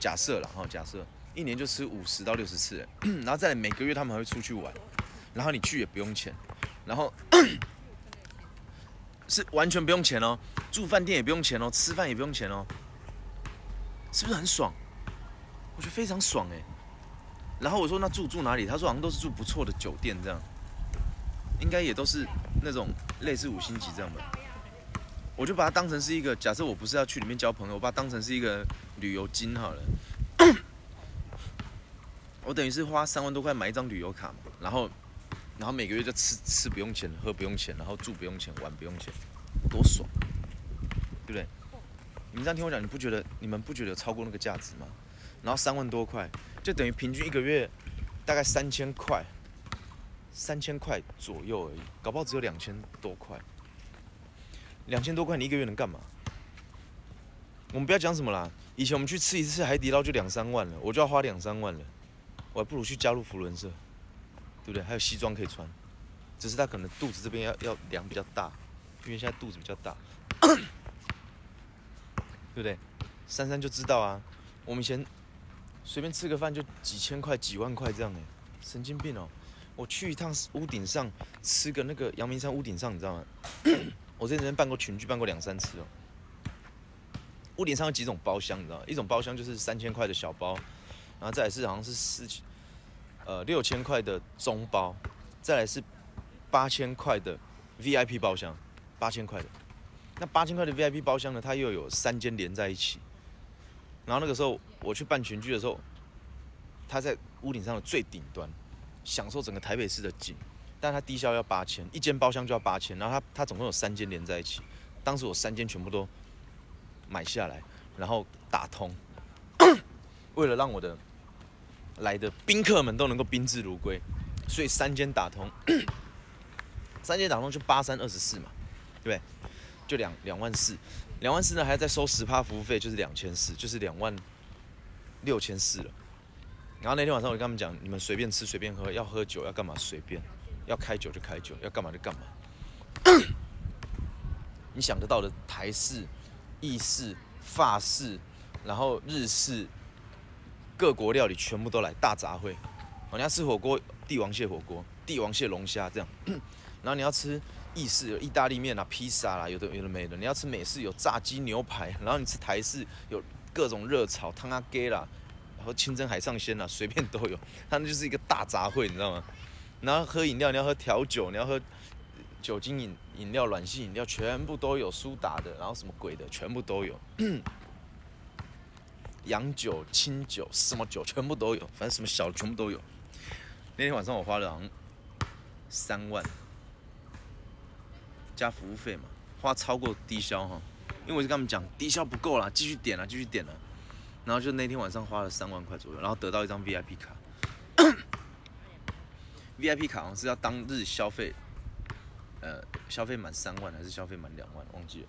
假设了哈，假设。一年就吃五十到六十次，<clears throat> 然后再每个月他们还会出去玩，然后你去也不用钱，然后 <clears throat> 是完全不用钱哦，住饭店也不用钱哦，吃饭也不用钱哦，是不是很爽？我觉得非常爽哎。然后我说那住住哪里？他说好像都是住不错的酒店这样，应该也都是那种类似五星级这样的。我就把它当成是一个，假设我不是要去里面交朋友，我把它当成是一个旅游金好了。我等于是花三万多块买一张旅游卡嘛，然后，然后每个月就吃吃不用钱，喝不用钱，然后住不用钱，玩不用钱，多爽，对不对？你们这样听我讲，你不觉得你们不觉得超过那个价值吗？然后三万多块，就等于平均一个月大概三千块，三千块左右而已，搞不好只有两千多块，两千多块你一个月能干嘛？我们不要讲什么啦，以前我们去吃一次海底捞就两三万了，我就要花两三万了。我还不如去加入福伦社，对不对？还有西装可以穿，只是他可能肚子这边要要量比较大，因为现在肚子比较大，对不对？珊珊就知道啊，我们以前随便吃个饭就几千块、几万块这样哎，神经病哦！我去一趟屋顶上吃个那个阳明山屋顶上，你知道吗？<coughs> 我这边办过群聚，办过两三次哦。屋顶上有几种包厢，你知道？一种包厢就是三千块的小包。然后再来是好像是四千，呃六千块的中包，再来是八千块的 VIP 包厢，八千块的。那八千块的 VIP 包厢呢，它又有三间连在一起。然后那个时候我去办群聚的时候，它在屋顶上的最顶端，享受整个台北市的景。但它低消要八千，一间包厢就要八千。然后它它总共有三间连在一起，当时我三间全部都买下来，然后打通。<coughs> 为了让我的来的宾客们都能够宾至如归，所以三间打通，<coughs> 三间打通就八三二十四嘛，对不对？就两两万四，两万四呢，还要再收十趴服务费，就是两千四，就是两万六千四了。然后那天晚上我就跟他们讲，你们随便吃随便喝，要喝酒要干嘛随便，要开酒就开酒，要干嘛就干嘛。<coughs> 你想得到的台式、意式、法式，然后日式，各国料理全部都来大杂烩。哦，你要吃火锅，帝王蟹火锅、帝王蟹龙虾这样。<clears throat> 然后你要吃意式，有意大利面啊、披萨啦，有的有的没的。你要吃美式，有炸鸡牛排。<laughs> 然后你吃台式，有各种热炒、汤啊、给啦，然后清蒸海上鲜啦，<laughs> 随便都有。它那就是一个大杂烩，你知道吗？然后喝饮料，你要喝调酒，你要喝酒精饮饮料、软性饮料，全部都有。苏打的，然后什么鬼的，全部都有。<clears throat> 洋酒、清酒，什么酒全部都有，反正什么小的全部都有。那天晚上我花了好像三万，加服务费嘛，花超过低消哈，因为我就跟他们讲低消不够啦，继续点啦，继续点啦。然后就那天晚上花了三万块左右，然后得到一张 VIP 卡，<coughs> VIP 卡好像是要当日消费，呃，消费满三万还是消费满两万，忘记了，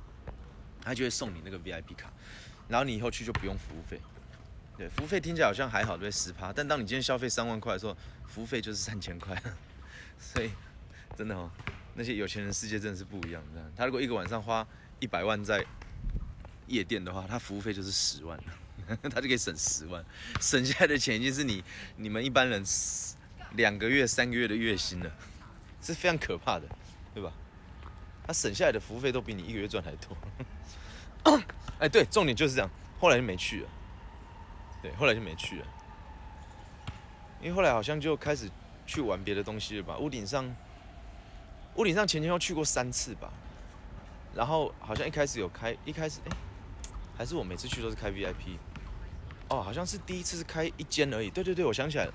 <coughs> 他就会送你那个 VIP 卡，然后你以后去就不用服务费。对，服务费听起来好像还好，对，十趴。但当你今天消费三万块的时候，服务费就是三千块，<laughs> 所以真的哦，那些有钱人世界真的是不一样。这样，他如果一个晚上花一百万在夜店的话，他服务费就是十万，<laughs> 他就可以省十万，省下来的钱已经是你你们一般人两个月、三个月的月薪了，是非常可怕的，对吧？他省下来的服务费都比你一个月赚还多。哎，对，重点就是这样，后来就没去了。对，后来就没去了，因为后来好像就开始去玩别的东西了吧。屋顶上，屋顶上前前后去过三次吧，然后好像一开始有开，一开始哎，还是我每次去都是开 VIP，哦，好像是第一次是开一间而已。对对对，我想起来了，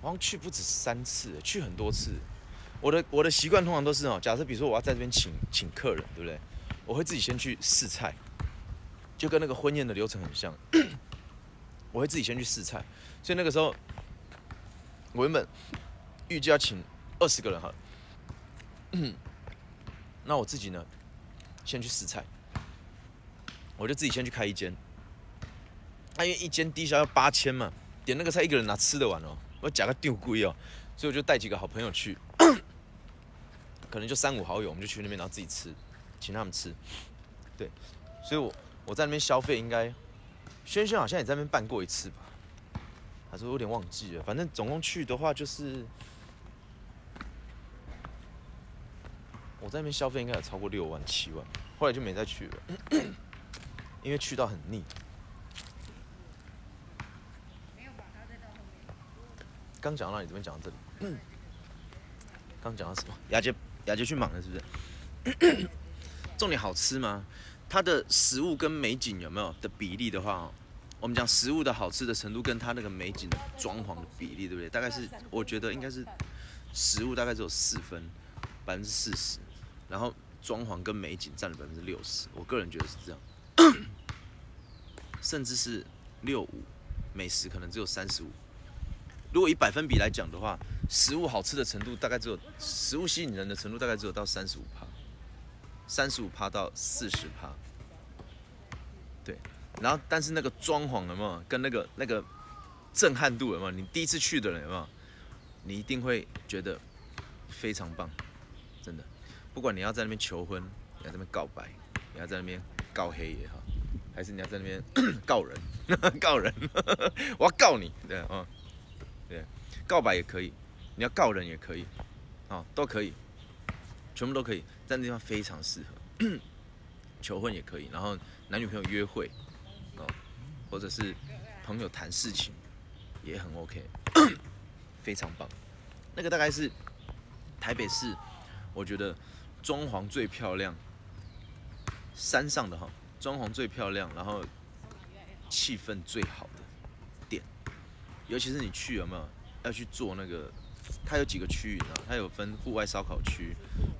好像去不止三次，去很多次。我的我的习惯通常都是哦，假设比如说我要在这边请请客人，对不对？我会自己先去试菜。就跟那个婚宴的流程很像，<coughs> 我会自己先去试菜，所以那个时候我原本预计要请二十个人哈，<coughs> 那我自己呢先去试菜，我就自己先去开一间，那因为一间低消要八千嘛，点那个菜一个人哪吃得完哦，我假个丢龟哦，所以我就带几个好朋友去，<coughs> 可能就三五好友，我们就去那边然后自己吃，请他们吃，对，所以我。我在那边消费应该，轩轩好像也在那边办过一次吧，还是有点忘记了。反正总共去的话就是，我在那边消费应该有超过六万七万，后来就没再去了，<clears throat> 因为去到很腻。刚讲到你这边讲到这里，<clears throat> 刚讲到什么？雅洁雅洁去忙了是不是？重点好吃吗？它的食物跟美景有没有的比例的话，我们讲食物的好吃的程度跟它那个美景的装潢的比例，对不对？大概是我觉得应该是食物大概只有四分，百分之四十，然后装潢跟美景占了百分之六十。我个人觉得是这样，<coughs> 甚至是六五，美食可能只有三十五。如果以百分比来讲的话，食物好吃的程度大概只有食物吸引人的程度大概只有到三十五帕。三十五趴到四十趴，对，然后但是那个装潢有没有跟那个那个震撼度有没有？你第一次去的人有没有？你一定会觉得非常棒，真的。不管你要在那边求婚，你要在那边告白，你要在那边告黑也好，还是你要在那边 <coughs> 告人，告人，我要告你，对啊，对，告白也可以，你要告人也可以，啊，都可以。全部都可以，在那地方非常适合 <clears throat> 求婚也可以，然后男女朋友约会哦，或者是朋友谈事情也很 OK，<clears throat> 非常棒。那个大概是台北市，我觉得装潢最漂亮，山上的哈，装潢最漂亮，然后气氛最好的店，尤其是你去有没有要去做那个。它有几个区域呢？它有分户外烧烤区，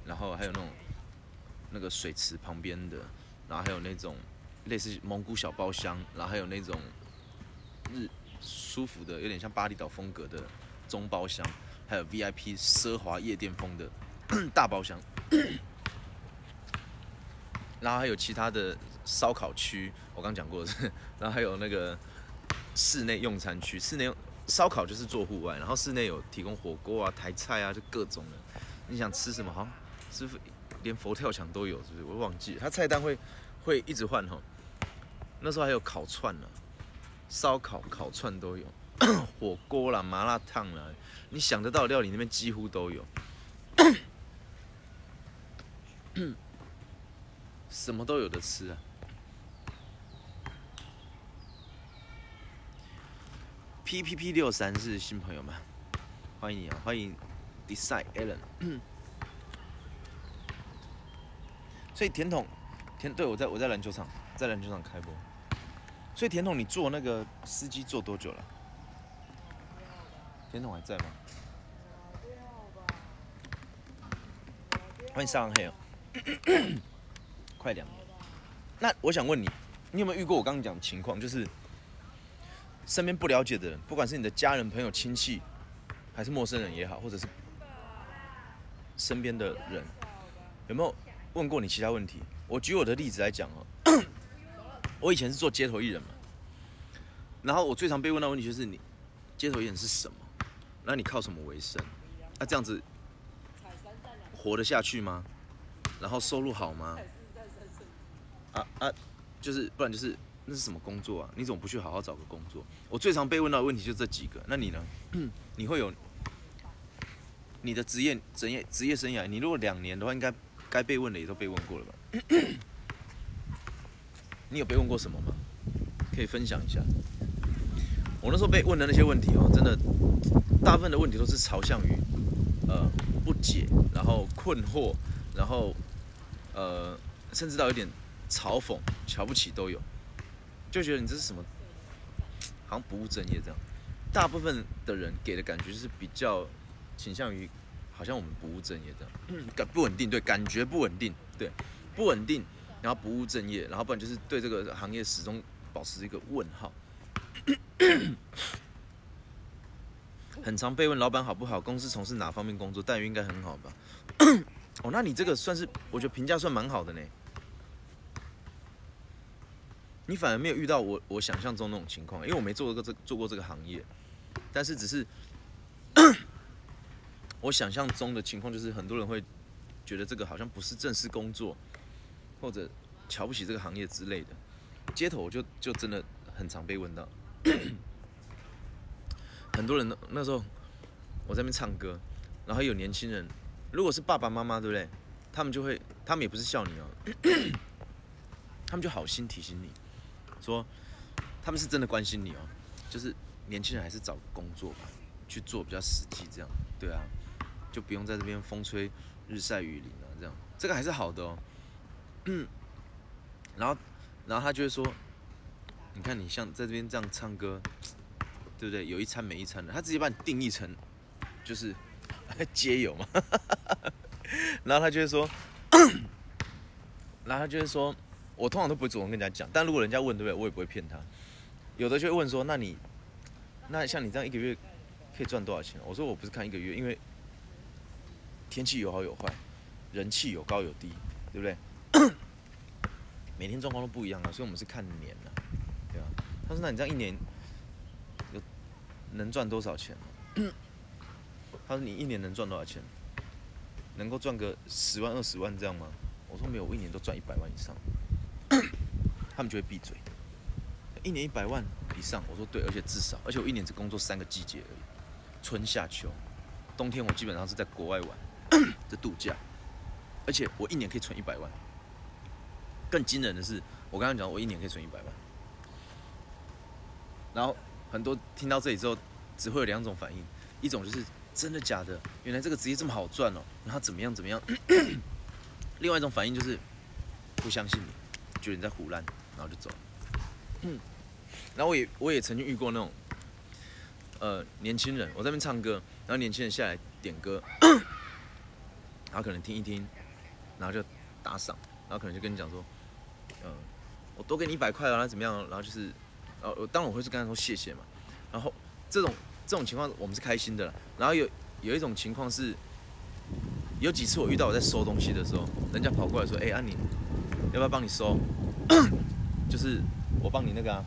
然后还有那种那个水池旁边的，然后还有那种类似蒙古小包厢，然后还有那种日舒服的，有点像巴厘岛风格的中包厢，还有 VIP 奢华夜店风的 <clears throat> 大包厢。然后还有其他的烧烤区，我刚讲过的，然后还有那个室内用餐区，室内用烧烤就是做户外，然后室内有提供火锅啊、台菜啊，就各种的。你想吃什么？好像是连佛跳墙都有？是不是？我忘记了，它菜单会会一直换哈。那时候还有烤串呢，烧烤、烤串都有，<coughs> 火锅啦、麻辣烫啦，你想得到的料理那边几乎都有。<coughs> 什么都有的吃啊！P P P 六三是新朋友们，欢迎你啊！欢迎 Decide Allen。<coughs> 所以甜筒，甜对我在我在篮球场，在篮球场开播。所以甜筒，你做那个司机做多久了？甜筒还在吗？欢迎上黑哦。<coughs> 快两年，那我想问你，你有没有遇过我刚刚讲的情况？就是身边不了解的人，不管是你的家人、朋友、亲戚，还是陌生人也好，或者是身边的人，有没有问过你其他问题？我举我的例子来讲哦，<clears throat> 我以前是做街头艺人嘛，然后我最常被问到问题就是你街头艺人是什么？那你靠什么为生？那这样子活得下去吗？然后收入好吗？啊啊，就是不然就是那是什么工作啊？你怎么不去好好找个工作？我最常被问到的问题就这几个。那你呢？<clears throat> 你会有你的职业职业职业生涯？你如果两年的话，应该该被问的也都被问过了吧？<coughs> 你有被问过什么吗？可以分享一下。我那时候被问的那些问题哦，真的大部分的问题都是朝向于呃不解，然后困惑，然后呃甚至到有点。嘲讽、瞧不起都有，就觉得你这是什么，好像不务正业这样。大部分的人给的感觉是比较倾向于，好像我们不务正业这样，感不稳定，对，感觉不稳定，对，不稳定，然后不务正业，然后不然就是对这个行业始终保持一个问号。很常被问老板好不好，公司从事哪方面工作，待遇应该很好吧？<coughs> 哦，那你这个算是，我觉得评价算蛮好的呢。你反而没有遇到我我想象中那种情况，因为我没做过这做过这个行业，但是只是 <coughs> 我想象中的情况就是很多人会觉得这个好像不是正式工作，或者瞧不起这个行业之类的。街头我就就真的很常被问到，<coughs> 很多人那时候我在那边唱歌，然后有年轻人，如果是爸爸妈妈对不对？他们就会他们也不是笑你哦，<coughs> 他们就好心提醒你。说他们是真的关心你哦，就是年轻人还是找工作吧，去做比较实际这样，对啊，就不用在这边风吹日晒雨淋啊，这样这个还是好的哦。<clears throat> 然后然后他就会说，你看你像在这边这样唱歌，对不对？有一餐没一餐的，他直接把你定义成就是 <laughs> 街友嘛，<laughs> 然后他就会说，<coughs> 然后他就会说。我通常都不会主动跟人家讲，但如果人家问，对不对？我也不会骗他。有的就会问说：“那你，那像你这样一个月可以赚多少钱？”我说：“我不是看一个月，因为天气有好有坏，人气有高有低，对不对？<coughs> 每天状况都不一样啊，所以我们是看年的，对吧？”他说：“那你这样一年有能赚多少钱？” <coughs> 他说：“你一年能赚多少钱？能够赚个十万二十万这样吗？”我说：“没有，我一年都赚一百万以上。”他们就会闭嘴。一年一百万以上，我说对，而且至少，而且我一年只工作三个季节而已，春夏秋，冬天我基本上是在国外玩，<clears throat> 在度假，而且我一年可以存一百万。更惊人的是，我刚刚讲我一年可以存一百万，然后很多听到这里之后，只会有两种反应，一种就是真的假的，原来这个职业这么好赚哦，然后怎么样怎么样，<clears throat> 另外一种反应就是不相信你。觉得你在胡乱，然后就走了。然后我也我也曾经遇过那种，呃，年轻人，我在那边唱歌，然后年轻人下来点歌，<coughs> 然后可能听一听，然后就打赏，然后可能就跟你讲说，嗯，我多给你一百块啊，怎么样？然后就是，然后当然我会是跟他说谢谢嘛。然后这种这种情况我们是开心的了。然后有有一种情况是，有几次我遇到我在收东西的时候，人家跑过来说，哎，阿你。要不要帮你收？就是我帮你那个啊，